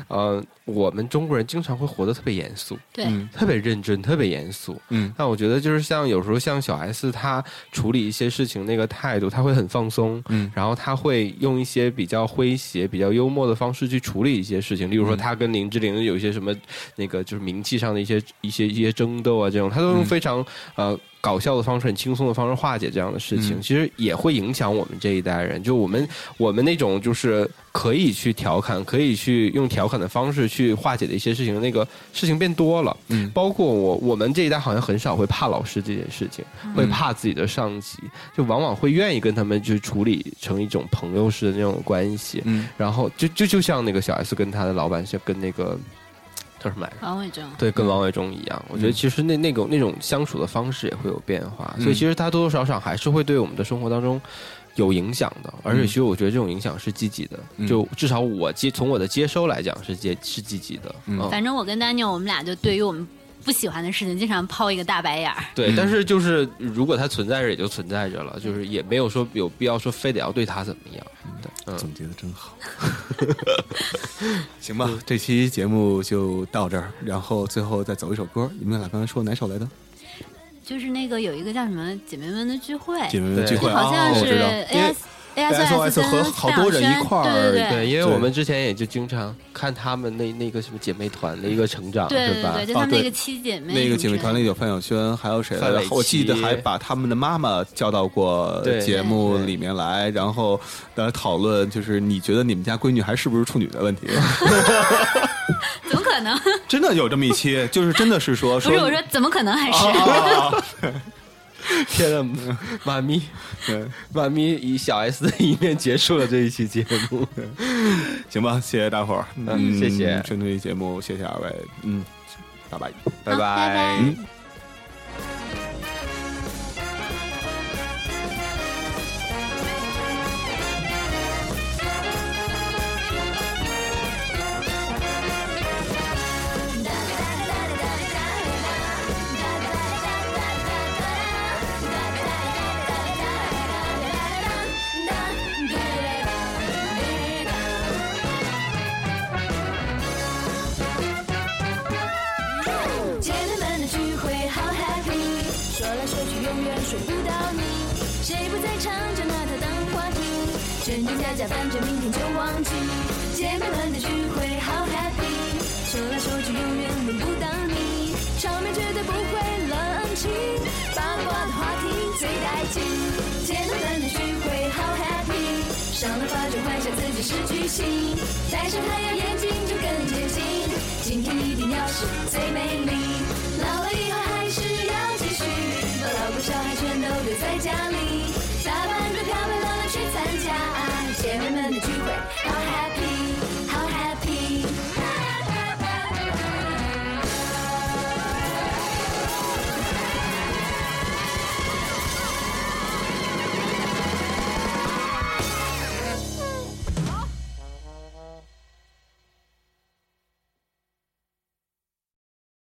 F: 呃，我们中国人经常会活得特别严肃，
E: 对，
F: 特别认真，特别严肃。嗯，但我觉得就是像有时候像小 S 她处理一些事情那个态度，他会很放松，嗯，然后他会用一些比较诙谐、比较幽默的方式去处理一些事情，例如说他跟林志玲有一些什么那个就是名气上的一些。一些一些争斗啊，这种他都用非常呃搞笑的方式、很轻松的方式化解这样的事情，其实也会影响我们这一代人。就我们我们那种就是可以去调侃、可以去用调侃的方式去化解的一些事情，那个事情变多了。嗯，包括我我们这一代好像很少会怕老师这件事情，会怕自己的上级，就往往会愿意跟他们去处理成一种朋友式的那种关系。嗯，然后就就就像那个小 S 跟他的老板，像跟那个。叫什么来着？
E: 王伟忠
F: 对，跟王伟忠一样。我觉得其实那那种那种相处的方式也会有变化，所以其实他多多少少还是会对我们的生活当中有影响的。而且其实我觉得这种影响是积极的，就至少我接从我的接收来讲是接是积极的。
E: 嗯，反正我跟丹尼尔，我们俩就对于我们。不喜欢的事情，经常抛一个大白眼儿。
F: 对，但是就是如果它存在着，也就存在着了，就是也没有说有必要说非得要对他怎么样。
A: 对，总结的真好。(laughs) 行吧，这期节目就到这儿，然后最后再走一首歌。你们俩刚才说哪首来的？
E: 就是那个有一个叫什么姐妹们的聚会，
A: 姐妹们的聚会
E: 好像是
A: A S。ASOS 和好多人一块
E: 儿，对，
F: 因为我们之前也就经常看他们那那个什么姐妹团的一个成长，
E: 对
F: 吧？
E: 对，就他们那个七姐妹，
A: 那个姐妹团里有范晓萱，还有谁来着？我记得还把他们的妈妈叫到过节目里面来，然后来讨论，就是你觉得你们家闺女还是不是处女的问题？(laughs)
E: 怎么可能？(laughs)
A: 真的有这么一期，就是真的是说，
E: 不是我说怎么可能还是？
F: 天呐，妈咪，(laughs) 妈咪以小 S 的一面结束了这一期节目，(laughs)
A: 行吧，谢谢大伙儿，
F: 嗯，谢谢，
A: 春推节目，谢谢二位，嗯，拜拜，
F: 拜拜。
B: 下，反正明天就忘记。姐妹们的聚会好 happy，说来说去永远轮不到你，场面绝对不会冷清，八卦的话题最带劲。姐妹们的聚会好 happy，上了发就幻想自己是巨星，戴上太阳眼镜就更接近，今天一定要是最美丽。老了以后还是要继续，把老公小孩全都留在家里。Amen.